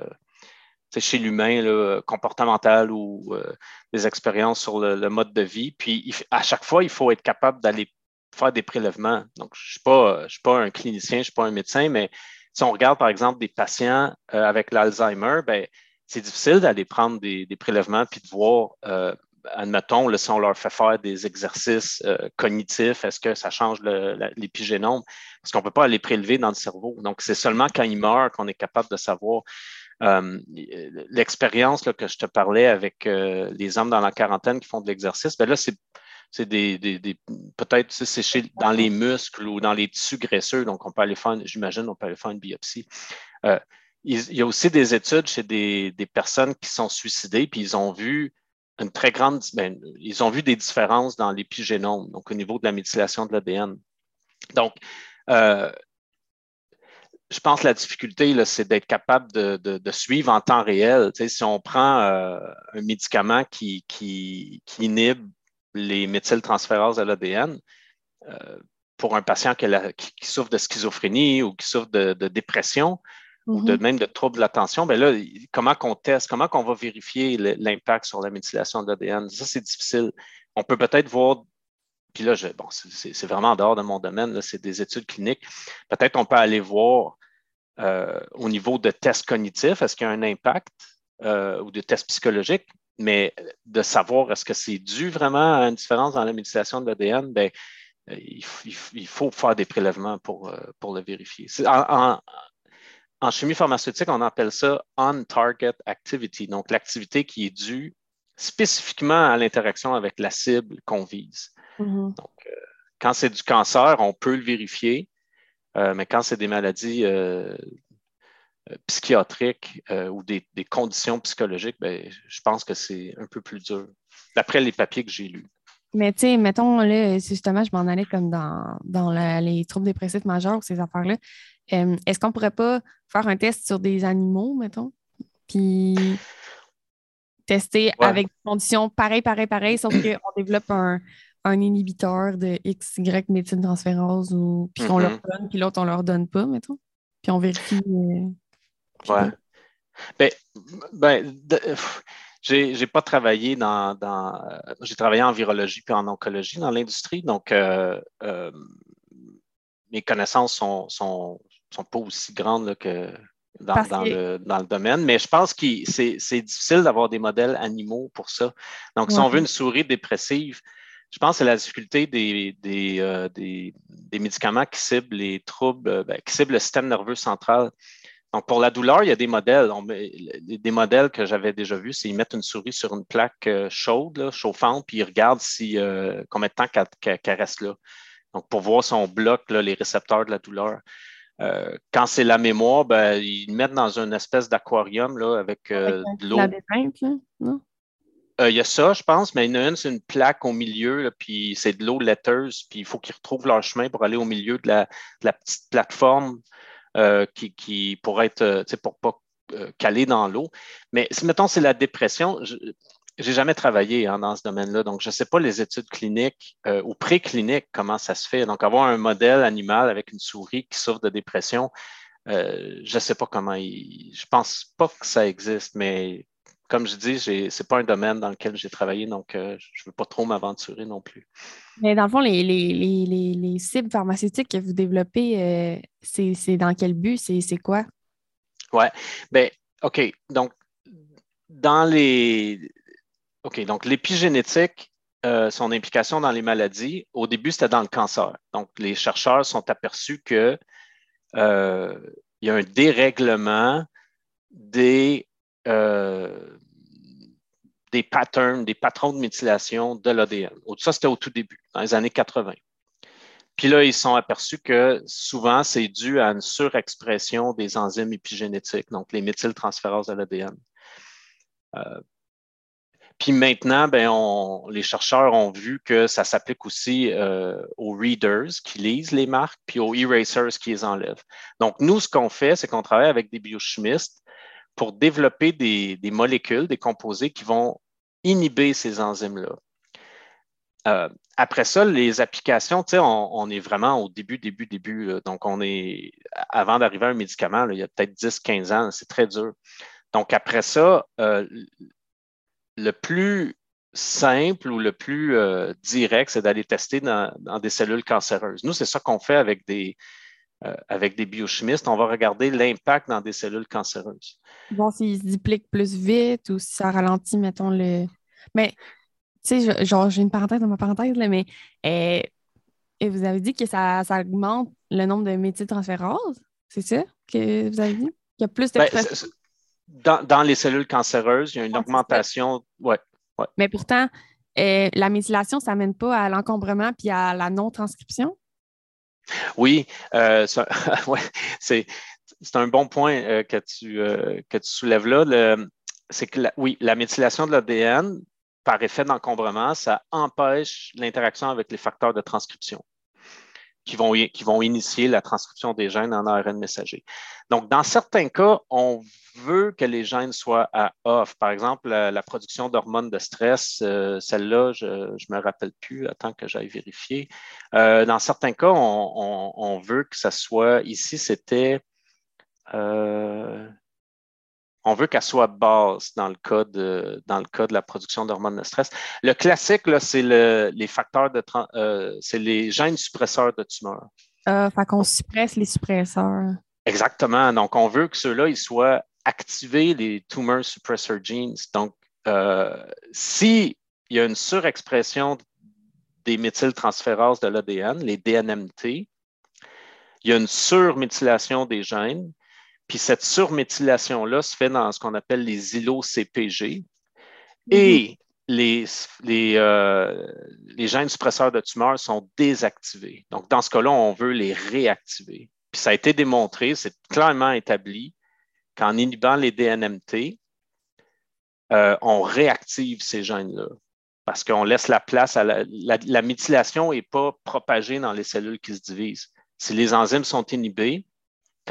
Speaker 2: chez l'humain, comportementales ou euh, des expériences sur le, mode de vie. Puis, à chaque fois, il faut être capable d'aller faire des prélèvements. Donc, je ne suis, pas un clinicien, je ne suis pas un médecin, mais si on regarde, par exemple, des patients euh, avec l'Alzheimer, ben, c'est difficile d'aller prendre des, prélèvements puis de voir admettons, si on leur fait faire des exercices euh, cognitifs, est-ce que ça change l'épigénome? Parce qu'on ne peut pas aller prélever dans le cerveau. Donc, c'est seulement quand ils meurent qu'on est capable de savoir. Euh, l'expérience que je te parlais avec euh, les hommes dans la quarantaine qui font de l'exercice, ben là, c'est des, peut-être c'est dans les muscles ou dans les tissus graisseux, donc on peut aller faire, j'imagine, on peut aller faire une biopsie. il, y a aussi des études chez des, des, personnes qui sont suicidées, puis ils ont vu une très grande. Ben, ils ont vu des différences dans l'épigénome, donc au niveau de la méthylation de l'ADN. Donc, euh, je pense que la difficulté, c'est d'être capable de, suivre en temps réel. si on prend euh, un médicament qui, qui, inhibe les méthyltransférases de l'ADN, euh, pour un patient qui, souffre de schizophrénie ou qui souffre de dépression, ou de, mhm. même de troubles de l'attention, ben là, comment qu'on teste, comment qu'on va vérifier l'impact sur la méthylation de l'ADN? Ça, c'est difficile. On peut peut-être voir, puis là, bon, c'est vraiment en dehors de mon domaine, c'est des études cliniques. Peut-être on peut aller voir euh, au niveau de tests cognitifs, est-ce qu'il y a un impact euh, ou de tests psychologiques, mais de savoir est-ce que c'est dû vraiment à une différence dans la méthylation de l'ADN, ben, euh, il, faut faire des prélèvements pour, pour le vérifier. En, en chimie pharmaceutique, on appelle ça on-target activity, donc l'activité qui est due spécifiquement à l'interaction avec la cible qu'on vise.
Speaker 1: Mm-hmm.
Speaker 2: Donc, euh, quand c'est du cancer, on peut le vérifier, euh, mais quand c'est des maladies euh, psychiatriques ou des, conditions psychologiques, ben, je pense que c'est un peu plus dur, d'après les papiers que j'ai lus.
Speaker 1: Mais tu sais, mettons, là, justement, je m'en allais comme dans, dans les troubles dépressifs majeurs ou ces affaires-là. Euh, est-ce qu'on pourrait pas faire un test sur des animaux, mettons? Puis tester avec des conditions pareilles, pareilles, pareilles, sauf qu'on développe un, inhibiteur de XY méthyltransférase ou puis qu'on leur mm-hmm. donne, puis l'autre, on leur donne pas, mettons. Puis on vérifie.
Speaker 2: Euh, ouais. Ben, ben j'ai pas travaillé dans. dans j'ai travaillé en virologie puis en oncologie dans l'industrie. Donc, euh, mes connaissances sont, sont, sont pas aussi grandes que dans, le, dans le domaine, mais je pense que c'est difficile d'avoir des modèles animaux pour ça. Donc, si on veut une souris dépressive, je pense que c'est la difficulté des, des, euh, des, des médicaments qui ciblent les troubles, euh, ben, qui ciblent le système nerveux central. Donc, pour la douleur, il y a des modèles. On des modèles que j'avais déjà vus, c'est qu'ils mettent une souris sur une plaque euh, chaude, là, chauffante, puis ils regardent si, euh, combien de temps qu'elle reste là. Donc, pour voir si on bloque là, les récepteurs de la douleur. Euh, quand c'est la mémoire, ben, ils mettent dans une espèce d'aquarium là, avec euh,
Speaker 1: Avec
Speaker 2: de l'eau.
Speaker 1: La non?
Speaker 2: Euh, Il y a ça, je pense, mais il y en a une, c'est une plaque au milieu, là, puis c'est de l'eau laiteuse, puis il faut qu'ils retrouvent leur chemin pour aller au milieu de la, de la petite plateforme euh, qui, qui être, euh, tu sais, pour pas euh, caler dans l'eau. Mais si, mettons, c'est la dépression, je n'ai jamais travaillé hein, dans ce domaine-là, donc je ne sais pas les études cliniques euh, ou précliniques, comment ça se fait. Donc, avoir un modèle animal avec une souris qui souffre de dépression, je ne sais pas comment il. Je pense pas que ça existe, mais comme je dis, ce n'est pas un domaine dans lequel j'ai travaillé, donc euh, je ne veux pas trop m'aventurer non plus.
Speaker 1: Mais dans le fond, les, les, les, les, les cibles pharmaceutiques que vous développez, euh, c'est dans quel but? C'est quoi?
Speaker 2: Ben, OK. Donc, dans les. OK. Donc, l'épigénétique, euh, son implication dans les maladies, au début, c'était dans le cancer. Donc, les chercheurs sont aperçus que euh, il y a un dérèglement des, euh, des patterns, des patrons de méthylation de l'ADN. Ça, c'était au tout début, dans les années 80. Puis là, ils sont aperçus que souvent, c'est dû à une surexpression des enzymes épigénétiques, donc les méthyltransférases de l'ADN. Euh, puis maintenant, ben, on, les chercheurs ont vu que ça s'applique aussi euh, aux readers qui lisent les marques, puis aux erasers qui les enlèvent. Donc, nous, ce qu'on fait, c'est qu'on travaille avec des biochimistes pour développer des, des, molécules, des composés qui vont inhiber ces enzymes-là. Euh, après ça, les applications, on, on, est vraiment au début, début, début. Donc, on est, avant d'arriver à un médicament, il y a peut-être 10, 15 ans, c'est très dur. Donc, après ça, euh, le plus simple ou le plus euh, direct, c'est d'aller tester dans, des cellules cancéreuses. Nous, c'est ça qu'on fait avec des, euh, avec des biochimistes. On va regarder l'impact dans des cellules cancéreuses.
Speaker 1: Bon, s'ils se dupliquent plus vite ou si ça ralentit, mettons, le. Mais, tu sais, genre, j'ai une parenthèse dans ma parenthèse, là, mais euh, et vous avez dit que ça, ça, augmente le nombre de méthyltransférases. C'est ça que vous avez dit? Il y a plus de.
Speaker 2: Ben, dans, dans, les cellules cancéreuses, il y a une
Speaker 1: Ah,
Speaker 2: augmentation. Ouais, ouais.
Speaker 1: Mais pourtant, euh, la méthylation, ça ne mène pas à l'encombrement puis à la non-transcription?
Speaker 2: Oui, euh, c'est un bon point euh, que, tu, euh, que tu soulèves là. C'est que, oui, la méthylation de l'ADN, par effet d'encombrement, ça empêche l'interaction avec les facteurs de transcription qui vont, qui vont initier la transcription des gènes en ARN messager. Donc, dans certains cas, on veut que les gènes soient à off. Par exemple, la, production d'hormones de stress, euh, celle-là, je ne me rappelle plus, attends que j'aille vérifier. Euh, dans certains cas, on, on, on, veut que ça soit, ici, c'était, euh, on veut qu'elle soit basse dans le cas de, dans le cas de la production d'hormones de stress. Le classique, c'est le, les facteurs de, euh, c'est les gènes suppresseurs de tumeurs.
Speaker 1: Euh, fait qu'on suppresse les suppresseurs.
Speaker 2: Exactement. Donc, on veut que ceux-là, ils soient activés, les tumor suppressor genes. Donc, euh, s'il y a une surexpression des méthyltransférases de l'ADN, les DNMT, il y a une surméthylation des gènes, puis cette surméthylation-là se fait dans ce qu'on appelle les îlots CPG. -hmm. Et les, les, euh, les, gènes suppresseurs de tumeurs sont désactivés. Donc, dans ce cas-là, on veut les réactiver. Puis ça a été démontré, c'est clairement établi qu'en inhibant les DNMT, euh, on réactive ces gènes-là. Parce qu'on laisse la place à la, la, la méthylation n'est pas propagée dans les cellules qui se divisent. Si les enzymes sont inhibées,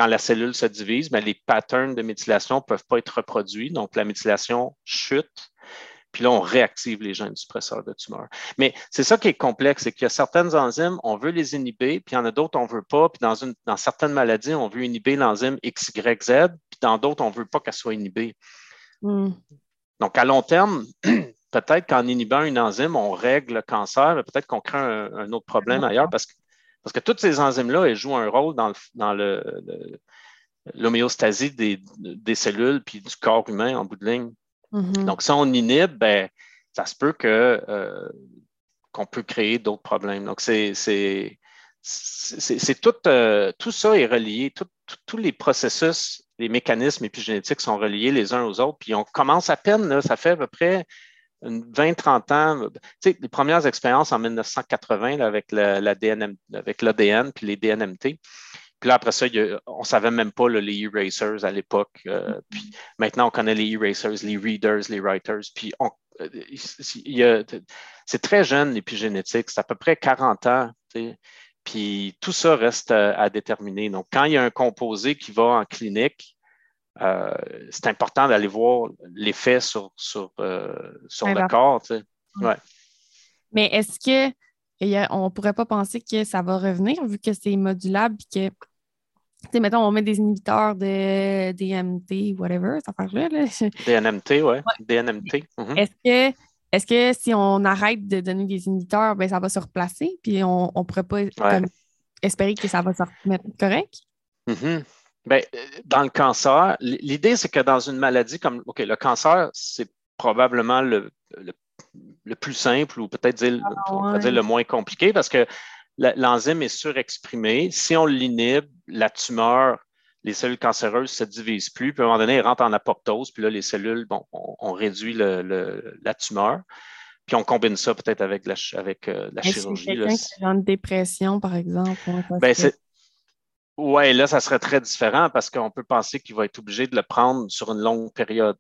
Speaker 2: quand la cellule se divise, bien, les patterns de méthylation ne peuvent pas être reproduits. Donc, la méthylation chute. Puis là, on réactive les gènes suppresseurs de tumeur. Mais c'est ça qui est complexe, c'est qu'il y a certaines enzymes, on veut les inhiber, puis il y en a d'autres, on ne veut pas. Puis dans, une, dans certaines maladies, on veut inhiber l'enzyme XYZ, puis dans d'autres, on ne veut pas qu'elle soit inhibée.
Speaker 1: Mm.
Speaker 2: Donc, à long terme, peut-être qu'en inhibant une enzyme, on règle le cancer, mais peut-être qu'on crée un, un autre problème ailleurs parce que Parce que toutes ces enzymes-là, elles jouent un rôle dans, le, l'homéostasie des, cellules puis du corps humain en bout de ligne.
Speaker 1: Mhm.
Speaker 2: Donc, si on inhibe, ben, ça se peut que, euh, qu'on peut créer d'autres problèmes. Donc, c'est, c'est, tout, euh, tout ça est relié, tous les processus, les mécanismes épigénétiques sont reliés les uns aux autres, puis on commence à peine, là, ça fait à peu près 20-30 ans, tu sais, les premières expériences en 1980 avec, l'ADN, avec l'ADN puis les DNMT. Puis là, après ça, on ne savait même pas les erasers à l'époque. Euh, mm-hmm. puis maintenant, on connaît les erasers, les readers, les writers. Puis euh, c'est très jeune, l'épigénétique. C'est à peu près 40 ans. Puis tout ça reste à, à, déterminer. Donc, quand il y a un composé qui va en clinique, euh, c'est important d'aller voir l'effet sur, sur, euh, sur le corps.
Speaker 1: Mais est-ce que on ne pourrait pas penser que ça va revenir vu que c'est modulable et que sais, mettons, on met des inhibiteurs de DMT, whatever, ça fait là.
Speaker 2: DNMT, oui. DNMT.
Speaker 1: Mhm. Est-ce que, est que si on arrête de donner des inhibiteurs, ben, ça va se replacer, puis on ne pourrait pas espérer que ça va se remettre correct?
Speaker 2: Mm ben, euh, dans le cancer, l'idée, c'est que dans une maladie comme OK, le cancer, c'est probablement le, le, plus simple ou peut-être dire, ah, dire, le moins compliqué parce que l'enzyme est surexprimée. Si on l'inhibe, la tumeur, les cellules cancéreuses ne se divisent plus, puis à un moment donné, elles rentrent en apoptose, puis là, les cellules, bon, on, réduit le, la tumeur. Puis on combine ça peut-être avec la, avec, euh, la chirurgie.
Speaker 1: quelqu'un qui a une dépression, par exemple.
Speaker 2: Ben, oui, là, ça serait très différent parce qu'on peut penser qu'il va être obligé de le prendre sur une longue période.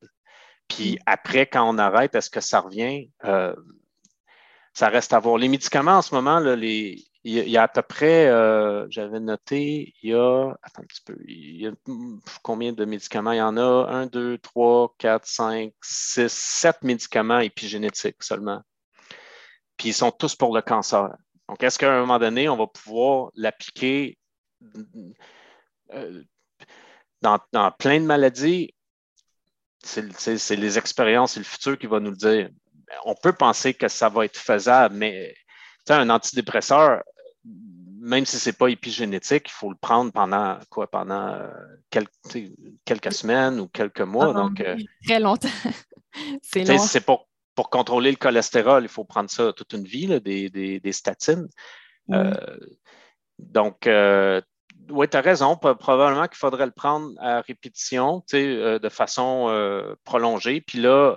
Speaker 2: Puis mm. après, quand on arrête, est-ce que ça revient? Euh, ça reste à voir. Les médicaments, en ce moment, là, les, il, y a, à peu près, euh, j'avais noté, il y a, attends un petit peu, il y a combien de médicaments? Il y en a un, deux, trois, quatre, cinq, six, sept médicaments épigénétiques seulement. Puis ils sont tous pour le cancer. Donc, est-ce qu'à un moment donné, on va pouvoir l'appliquer euh, dans, plein de maladies, c'est les expériences et le futur qui va nous le dire. On peut penser que ça va être faisable, mais un antidépresseur, même si ce n'est pas épigénétique, il faut le prendre pendant quoi? Pendant euh, quelques, quelques semaines ou quelques mois. Ah, donc, euh,
Speaker 1: très longtemps.
Speaker 2: c'est pour, pour contrôler le cholestérol, il faut prendre ça toute une vie, des, statines. donc, oui, tu as raison. Probablement qu'il faudrait le prendre à répétition, euh, de façon euh, prolongée. Puis là,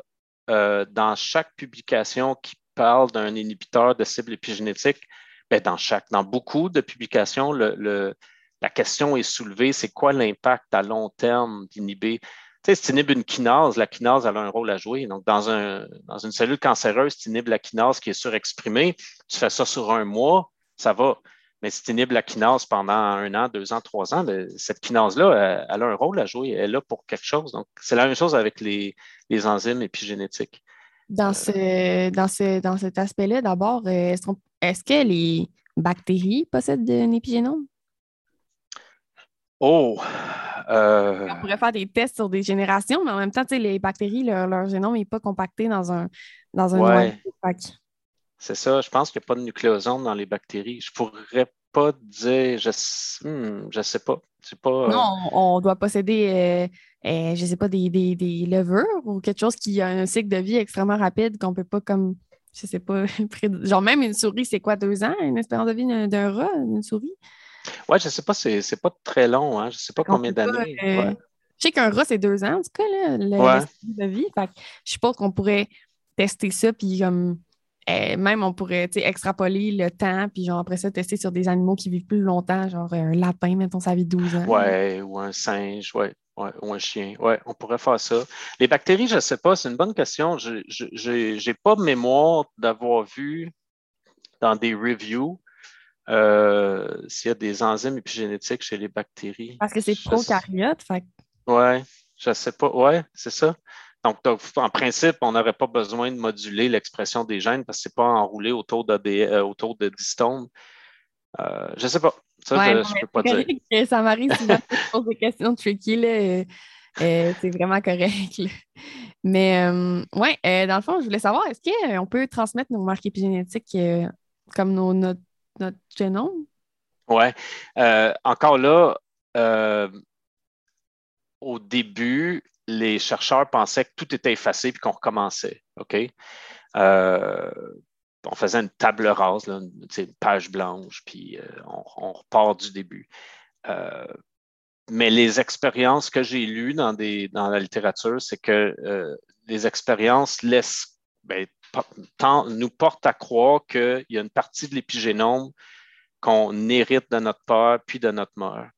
Speaker 2: euh, dans chaque publication qui parle d'un inhibiteur de cible épigénétique, ben dans chaque, dans beaucoup de publications, la question est soulevée, c'est quoi l'impact à long terme d'inhiber? Tu sais, si tu inhibes une kinase, la kinase a un rôle à jouer. Donc, dans, un, dans une cellule cancéreuse, tu inhibes la kinase qui est surexprimée, tu fais ça sur un mois, ça va. Mais si tu inhibes la kinase pendant un an, deux ans, trois ans, ben, cette kinase-là, elle, a un rôle à jouer. Elle est là pour quelque chose. Donc, c'est la même chose avec les, enzymes épigénétiques.
Speaker 1: Dans, euh, ce, dans, ce, dans cet aspect-là, d'abord, euh, est-ce, que les bactéries possèdent un épigénome?
Speaker 2: Oh!
Speaker 1: Euh, On pourrait faire des tests sur des générations, mais en même temps, les bactéries, leur, génome n'est pas compacté dans un, dans un
Speaker 2: c'est ça. Je pense qu'il n'y a pas de nucléosome dans les bactéries. Je ne pourrais pas dire, je ne hmm, sais pas. pas
Speaker 1: euh, Non, on doit posséder, euh, euh, je ne sais pas, des, des, des, levures ou quelque chose qui a un cycle de vie extrêmement rapide qu'on ne peut pas comme, je ne sais pas, genre même une souris, c'est quoi, deux ans, une espérance de vie d'un rat, une souris?
Speaker 2: Oui, je ne sais pas, c'est pas très long, hein? je ne sais pas combien d'années. Je
Speaker 1: sais qu'un rat, c'est deux ans, en tout cas, là, le, de vie. je suppose qu'on pourrait tester ça, puis comme eh, même, on pourrait extrapoler le temps, puis genre après ça, tester sur des animaux qui vivent plus longtemps, genre un lapin, mettons, ça vit 12 ans.
Speaker 2: Ouais, ou un singe, ouais, ou un chien. Ouais, on pourrait faire ça. Les bactéries, je ne sais pas, c'est une bonne question. Je n'ai pas mémoire d'avoir vu dans des reviews euh, s'il y a des enzymes épigénétiques chez les bactéries.
Speaker 1: Parce que c'est prokaryote, fait.
Speaker 2: Ouais, je ne sais pas. Ouais, c'est ça. Donc, en principe, on n'aurait pas besoin de moduler l'expression des gènes parce que ce n'est pas enroulé autour, euh, autour de. Euh, je ne sais pas. Ça, je ne peux pas dire.
Speaker 1: Ça m'arrive souvent de poser des questions tricky. Euh, c'est vraiment correct. Mais oui, dans le fond, je voulais savoir, est-ce qu'on peut transmettre nos marques épigénétiques comme notre, génome?
Speaker 2: Oui. encore là, au début, les chercheurs pensaient que tout était effacé et qu'on recommençait. OK? on faisait une table rase, une, page blanche, puis on, repart du début mais les expériences que j'ai lues dans, la littérature, c'est que euh, les expériences laissent, ben, nous portent à croire qu'il y a une partie de l'épigénome qu'on hérite de notre père puis de notre mère.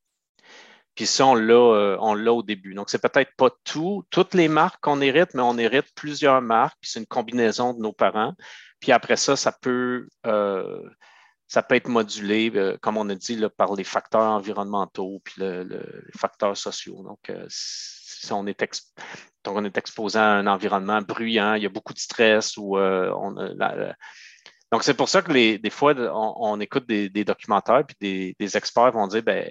Speaker 2: Puis ça, on l'a, euh, on l'a au début. Donc, c'est peut-être pas tout, toutes les marques qu'on hérite, mais on hérite plusieurs marques, puis c'est une combinaison de nos parents. Puis après ça, ça peut, euh, ça peut être modulé, euh, comme on a dit, par les facteurs environnementaux puis les facteurs sociaux. Donc, si on est, on est, exposé à un environnement bruyant, il y a beaucoup de stress ou on donc, c'est pour ça que des fois, on, écoute des, documentaires, puis des, experts vont dire ben,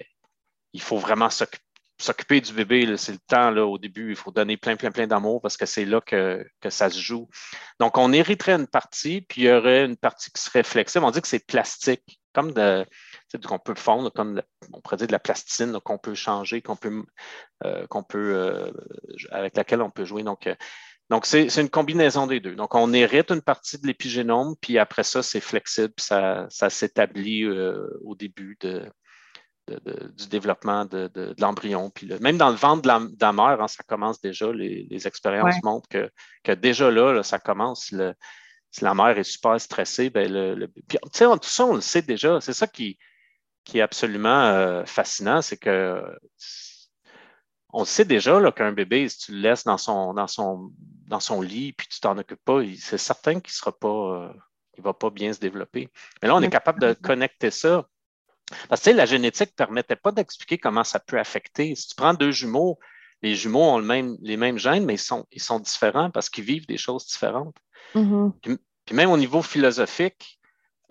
Speaker 2: il faut vraiment s'occuper du bébé, c'est le temps au début. Il faut donner plein, plein, plein d'amour parce que c'est là que, ça se joue. Donc, on hériterait une partie, puis il y aurait une partie qui serait flexible. On dit que c'est plastique, comme de, qu'on peut fondre, comme on pourrait dire de la plasticine qu'on peut changer, qu'on peut, euh, euh, avec laquelle on peut jouer. Donc, euh, c'est, une combinaison des deux. Donc, on hérite une partie de l'épigénome, puis après ça, c'est flexible, ça, ça s'établit au début de, du développement de, l'embryon. Puis même dans le ventre de la, mère, hein, ça commence déjà, les, expériences montrent que, déjà là, ça commence. si la mère est super stressée, ben le, puis, tout ça, on le sait déjà. C'est ça qui, qui est absolument euh, fascinant, c'est que on sait déjà qu'un bébé, si tu le laisses dans son, dans son, dans son lit puis tu t'en occupes pas, c'est certain qu'il sera pas, euh, il va pas bien se développer. Mais là, on est capable de connecter ça parce que la génétique ne permettait pas d'expliquer comment ça peut affecter. Si tu prends deux jumeaux, les jumeaux ont le même, les mêmes gènes, mais ils sont, ils sont différents parce qu'ils vivent des choses différentes.
Speaker 1: Mm-hmm.
Speaker 2: puis, même au niveau philosophique,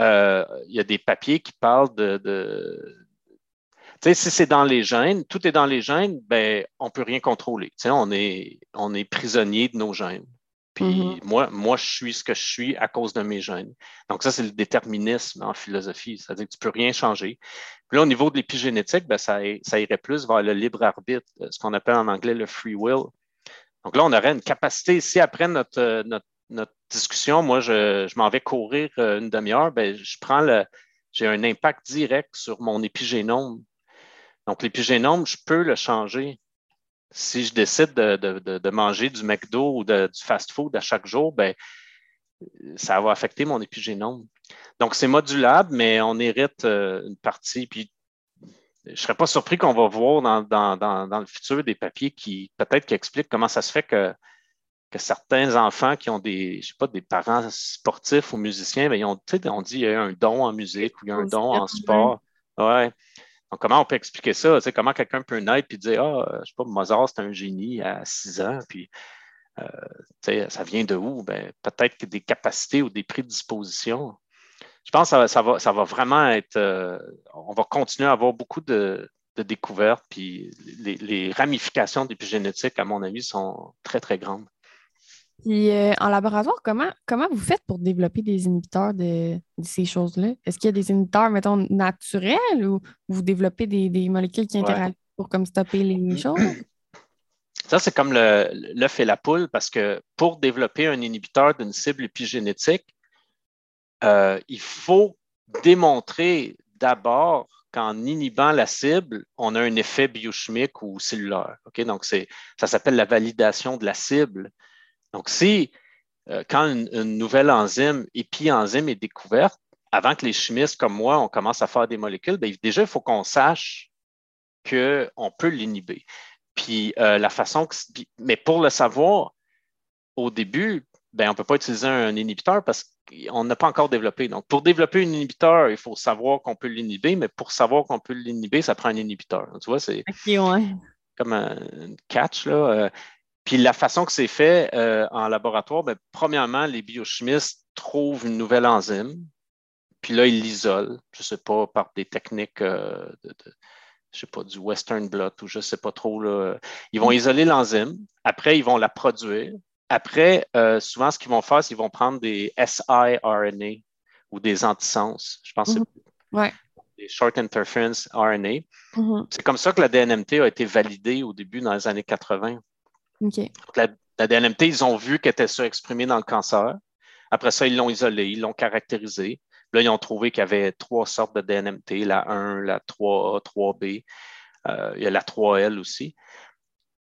Speaker 2: euh, il y a des papiers qui parlent de. tu sais, si c'est dans les gènes, tout est dans les gènes, ben, on ne peut rien contrôler. Tu sais, on est, on est prisonnier de nos gènes. Puis mm-hmm. moi, moi, je suis ce que je suis à cause de mes gènes. Donc, ça, c'est le déterminisme en philosophie. C'est-à-dire que tu ne peux rien changer. Puis là, au niveau de l'épigénétique, ben, ça, ça, irait plus vers le libre arbitre, euh, ce qu'on appelle en anglais le free will. Donc là, on aurait une capacité, si après notre, euh, notre, notre discussion, moi, je, je m'en vais courir euh, une demi-heure, ben, je prends le. J'ai un impact direct sur mon épigénome. Donc, l'épigénome, je peux le changer si je décide de, manger du McDo ou du fast-food à chaque jour, ben, ça va affecter mon épigénome. Donc, c'est modulable, mais on hérite euh, une partie. Puis, je ne serais pas surpris qu'on va voir dans, le futur des papiers qui peut-être qui expliquent comment ça se fait que, que certains enfants qui ont des, je sais pas, des parents sportifs ou musiciens, ben, ils ont, on dit qu'il y a un don en musique ou il y a un don en sport. Ouais comment on peut expliquer ça? comment quelqu'un peut naître et dire Ah, je ne sais pas, Mozart, c'est un génie à 6 ans, puis euh, ça vient de où? Ben, peut-être des capacités ou des prédispositions. Je pense que ça, va, ça va vraiment être. Euh, on va continuer à avoir beaucoup de, découvertes, puis les, les ramifications d'épigénétique, à mon avis, sont très, très grandes.
Speaker 1: Puis euh, en laboratoire, comment, comment vous faites pour développer des inhibiteurs de, ces choses-là? Est-ce qu'il y a des inhibiteurs, mettons, naturels ou vous développez des, molécules qui interagissent pour comme stopper les choses?
Speaker 2: Ça, c'est comme l'œuf et la poule parce que pour développer un inhibiteur d'une cible épigénétique, euh, il faut démontrer d'abord qu'en inhibant la cible, on a un effet biochimique ou cellulaire. Donc, ça s'appelle la validation de la cible. Donc, si euh, quand une, nouvelle enzyme, épi-enzyme, est découverte, avant que les chimistes comme moi, on commence à faire des molécules, bien, déjà, il faut qu'on sache qu'on peut l'inhiber. Puis euh, la façon que. Mais pour le savoir, au début, ben, on ne peut pas utiliser un inhibiteur parce qu'on n'a pas encore développé. Donc, pour développer un inhibiteur, il faut savoir qu'on peut l'inhiber, mais pour savoir qu'on peut l'inhiber, ça prend un inhibiteur. Tu vois, c'est comme un, catch. Là. Puis la façon que c'est fait euh, en laboratoire, bien, premièrement, les biochimistes trouvent une nouvelle enzyme, puis là, ils l'isolent, je ne sais pas, par des techniques euh, de, je sais pas, du Western blot ou je ne sais pas trop. Là. Ils vont isoler l'enzyme, après, ils vont la produire. Après, euh, souvent, ce qu'ils vont faire, c'est qu'ils vont prendre des siRNA ou des antisens. Je pense
Speaker 1: mhm.
Speaker 2: des Short Interference RNA.
Speaker 1: Mhm.
Speaker 2: C'est comme ça que la DNMT a été validée au début dans les années 80. La, DNMT, ils ont vu qu'elle était surexprimée dans le cancer. Après ça, ils l'ont isolée, ils l'ont caractérisée. Là, ils ont trouvé qu'il y avait trois sortes de DNMT, la 1, la 3A, 3B. Euh, il y a la 3L aussi.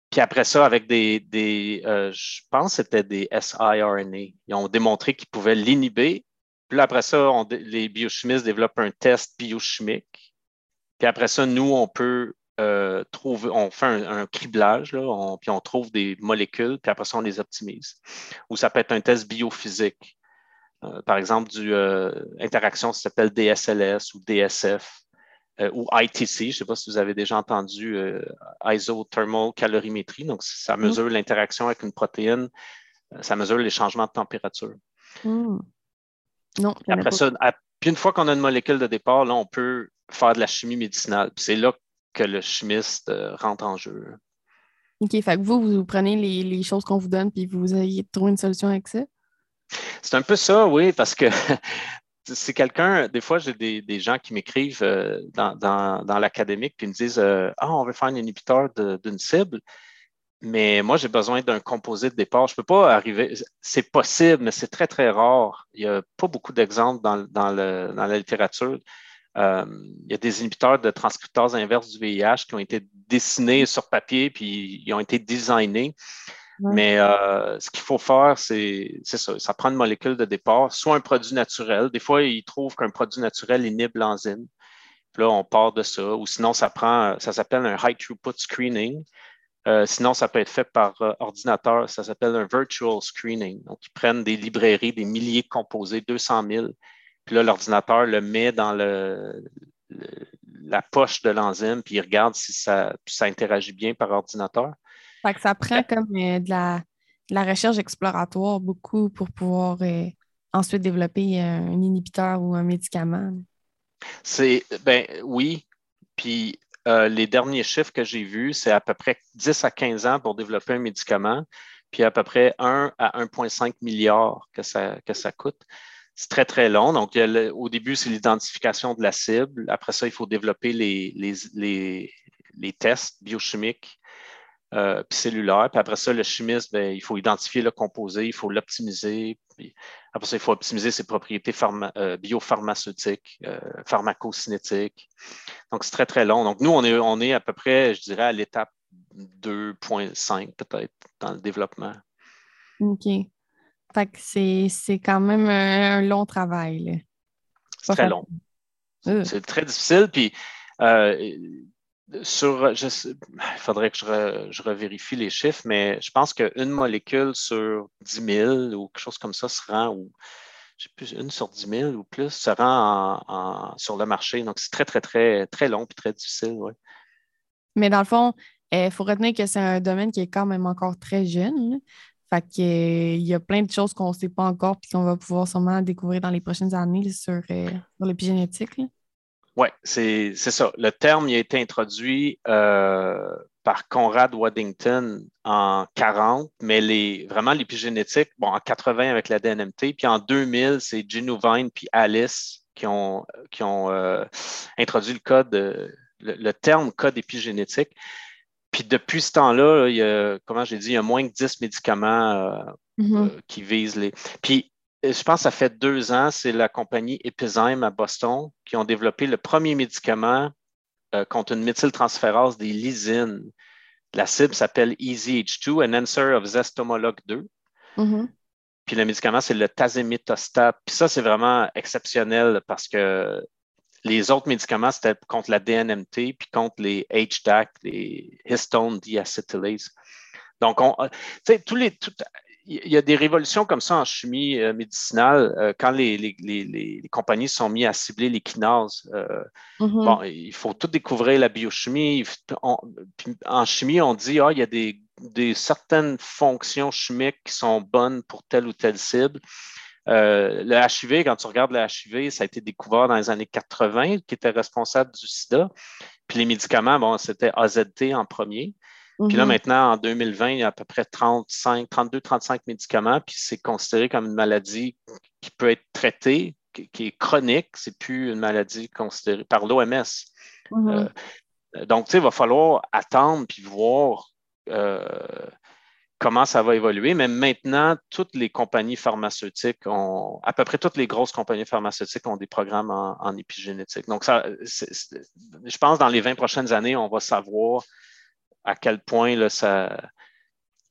Speaker 2: Puis après ça, avec des, des euh, je pense que c'était des siRNA, ils ont démontré qu'ils pouvaient l'inhiber. Puis après ça, les biochimistes développent un test biochimique. Puis après ça, nous, on peut euh, on fait un, un criblage, là, on- puis on trouve des molécules, puis après ça, on les optimise. Ou ça peut être un test biophysique. Euh, par exemple, du euh, interaction, ça s'appelle DSLS ou DSF ou ITC. Je ne sais pas si vous avez déjà entendu isothermal calorimétrie. Donc, ça mesure l'interaction avec une protéine, ça mesure les changements de température.
Speaker 1: Hmm. Non,
Speaker 2: Après ça, à- puis une fois qu'on a une molécule de départ, là, on peut faire de la chimie médicinale. Puis c'est là que le chimiste euh, rentre en jeu.
Speaker 1: OK, fait que vous, vous prenez les, les choses qu'on vous donne puis vous essayez de trouver une solution avec ça?
Speaker 2: C'est un peu ça, oui, parce que c'est quelqu'un, des fois, j'ai des, des gens qui m'écrivent euh, dans, dans, dans l'académique puis me disent euh, Ah, on veut faire un inhibiteur d'une cible, mais moi, j'ai besoin d'un composé de départ. Je ne peux pas arriver. C'est possible, mais c'est très, très rare. Il n'y a pas beaucoup d'exemples dans, dans, le- dans la littérature. Euh, il y a des inhibiteurs de transcriptase inverse du VIH qui ont été dessinés sur papier puis ils ont été designés.
Speaker 1: Ouais.
Speaker 2: Mais euh, ce qu'il faut faire, c'est ça. Ça prend une molécule de départ, soit un produit naturel. Des fois, ils trouvent qu'un produit naturel inhibe l'enzyme. Là, on part de ça. Ou sinon, ça prend, ça s'appelle un high throughput screening. Euh, sinon, ça peut être fait par euh, ordinateur. Ça s'appelle un virtual screening. Donc, ils prennent des librairies, des milliers de composés, 200 000. Puis là, l'ordinateur le met dans le, le- la poche de l'enzyme, puis il regarde si ça, interagit bien par ordinateur.
Speaker 1: Fait que ça prend comme euh, de, la, de la recherche exploratoire beaucoup pour pouvoir euh, ensuite développer euh, un inhibiteur ou un médicament.
Speaker 2: C'est, ben oui. Puis les derniers chiffres que j'ai vus, c'est à peu près 10 à 15 ans pour développer un médicament, puis à peu près 1 à 1,5 milliard que ça, que ça coûte. C'est très, très long. Donc, au début, c'est l'identification de la cible. Après ça, il faut développer les, les, les, tests biochimiques euh, puis cellulaires. Puis après ça, le chimiste, ben, il faut identifier le composé, il faut l'optimiser. Après ça, il faut optimiser ses propriétés euh, biopharmaceutiques, euh, pharmacocinétiques. Donc, c'est très, très long. Donc, nous, on est, on est à peu près, je dirais, à l'étape 2.5 peut-être dans le développement.
Speaker 1: OK. Fait que c'est c'est quand même un, un long travail.
Speaker 2: C'est très
Speaker 1: facile.
Speaker 2: long.
Speaker 1: Euh.
Speaker 2: C'est très difficile. Puis, euh, sur, il faudrait que je, re- je revérifie les chiffres, mais je pense qu'une molécule sur 10 000 ou quelque chose comme ça se rend, ou je sais plus, une sur 10 000 ou plus, se rend en- en- sur le marché. Donc, c'est très, très, très, très long et très difficile. Ouais.
Speaker 1: Mais dans le fond, il faut retenir que c'est un domaine qui est quand même encore très jeune. Fait que, euh, y a plein de choses qu'on ne sait pas encore puis qu'on va pouvoir sûrement découvrir dans les prochaines années euh, sur l'épigénétique.
Speaker 2: Oui, c'est ça. Le terme a été introduit euh, par Conrad Waddington en 40, mais les, vraiment l'épigénétique, bon, en 80 avec la DNMT, puis en 2000, c'est Genovine puis Alice qui ont, qui ont introduit le code, le terme code épigénétique. Puis depuis ce temps-là, là, il y a, comment j'ai dit, il y a moins que 10 médicaments euh,
Speaker 1: Mhm.
Speaker 2: euh, qui visent les. Puis, euh, je pense que ça fait deux ans, c'est la compagnie Epizyme à Boston qui ont développé le premier médicament euh, contre une méthyltransférase des lysines. La cible s'appelle EasyH2, an answer of Zestomolog 2.
Speaker 1: Mhm.
Speaker 2: Puis le médicament, c'est le tazemetostat. Puis ça, c'est vraiment exceptionnel parce que les autres médicaments, c'était contre la DNMT puis contre les HDAC, les histone deacetylase. Donc, on, euh, tous les, tout- il y a des révolutions comme ça en chimie euh, médicinale euh, quand les, les, les, compagnies sont mises à cibler les kinases. euh,
Speaker 1: Mhm.
Speaker 2: Bon, il faut tout découvrir la biochimie. On- en chimie, on dit ah, il y a des, des certaines fonctions chimiques qui sont bonnes pour telle ou telle cible. Euh, le HIV, quand tu regardes le HIV, ça a été découvert dans les années 80, qui était responsable du sida. Puis les médicaments, bon, c'était AZT en premier. Puis là,
Speaker 1: Mhm.
Speaker 2: maintenant, en 2020, il y a à peu près 35, 32, 35 médicaments, puis c'est considéré comme une maladie qui peut être traitée qui est chronique, c'est plus une maladie considérée par l'OMS.
Speaker 1: Mhm.
Speaker 2: Euh, donc, il va falloir attendre puis voir euh, comment ça va évoluer. Mais maintenant, toutes les compagnies pharmaceutiques ont, à peu près toutes les grosses compagnies pharmaceutiques ont des programmes en, épigénétique. Donc, ça, je pense que dans les 20 prochaines années, on va savoir à quel point là, ça,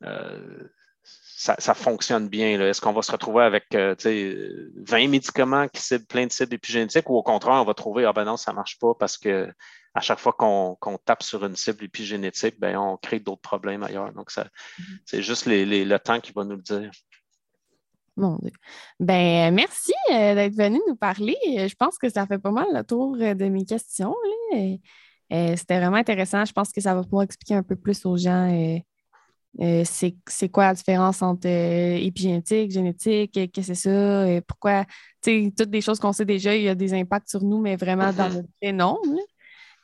Speaker 2: euh, ça, fonctionne bien. Est-ce qu'on va se retrouver avec 20 euh, médicaments qui ciblent plein de cibles épigénétiques ou au contraire, on va trouver, ah ben non, ça ne marche pas parce que à chaque fois qu'on tape sur une cible épigénétique, ben, on crée d'autres problèmes ailleurs. Donc, mm-hmm. c'est juste le temps qui va nous le dire.
Speaker 1: Mon Dieu. Ben, merci euh, d'être venu nous parler. Je pense que ça fait pas mal le tour euh, de mes questions. C'était vraiment intéressant. Je pense que ça va pouvoir expliquer un peu plus aux gens euh, c'est quoi la différence entre euh, épigénétique, génétique, qu'est-ce que c'est ça, et pourquoi, tu sais, toutes des choses qu'on sait déjà, il y a des impacts sur nous, mais vraiment dans le vrai nombre.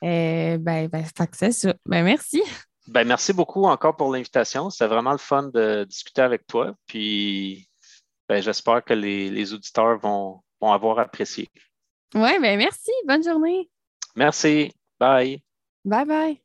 Speaker 1: Euh, ben, ben c'est ça. Ben, merci.
Speaker 2: Ben, merci beaucoup encore pour l'invitation. C'était vraiment le fun de discuter avec toi. Puis, ben, j'espère que les, auditeurs vont, vont avoir apprécié.
Speaker 1: Oui, ben merci. Bonne journée.
Speaker 2: Merci. Bye.
Speaker 1: Bye bye.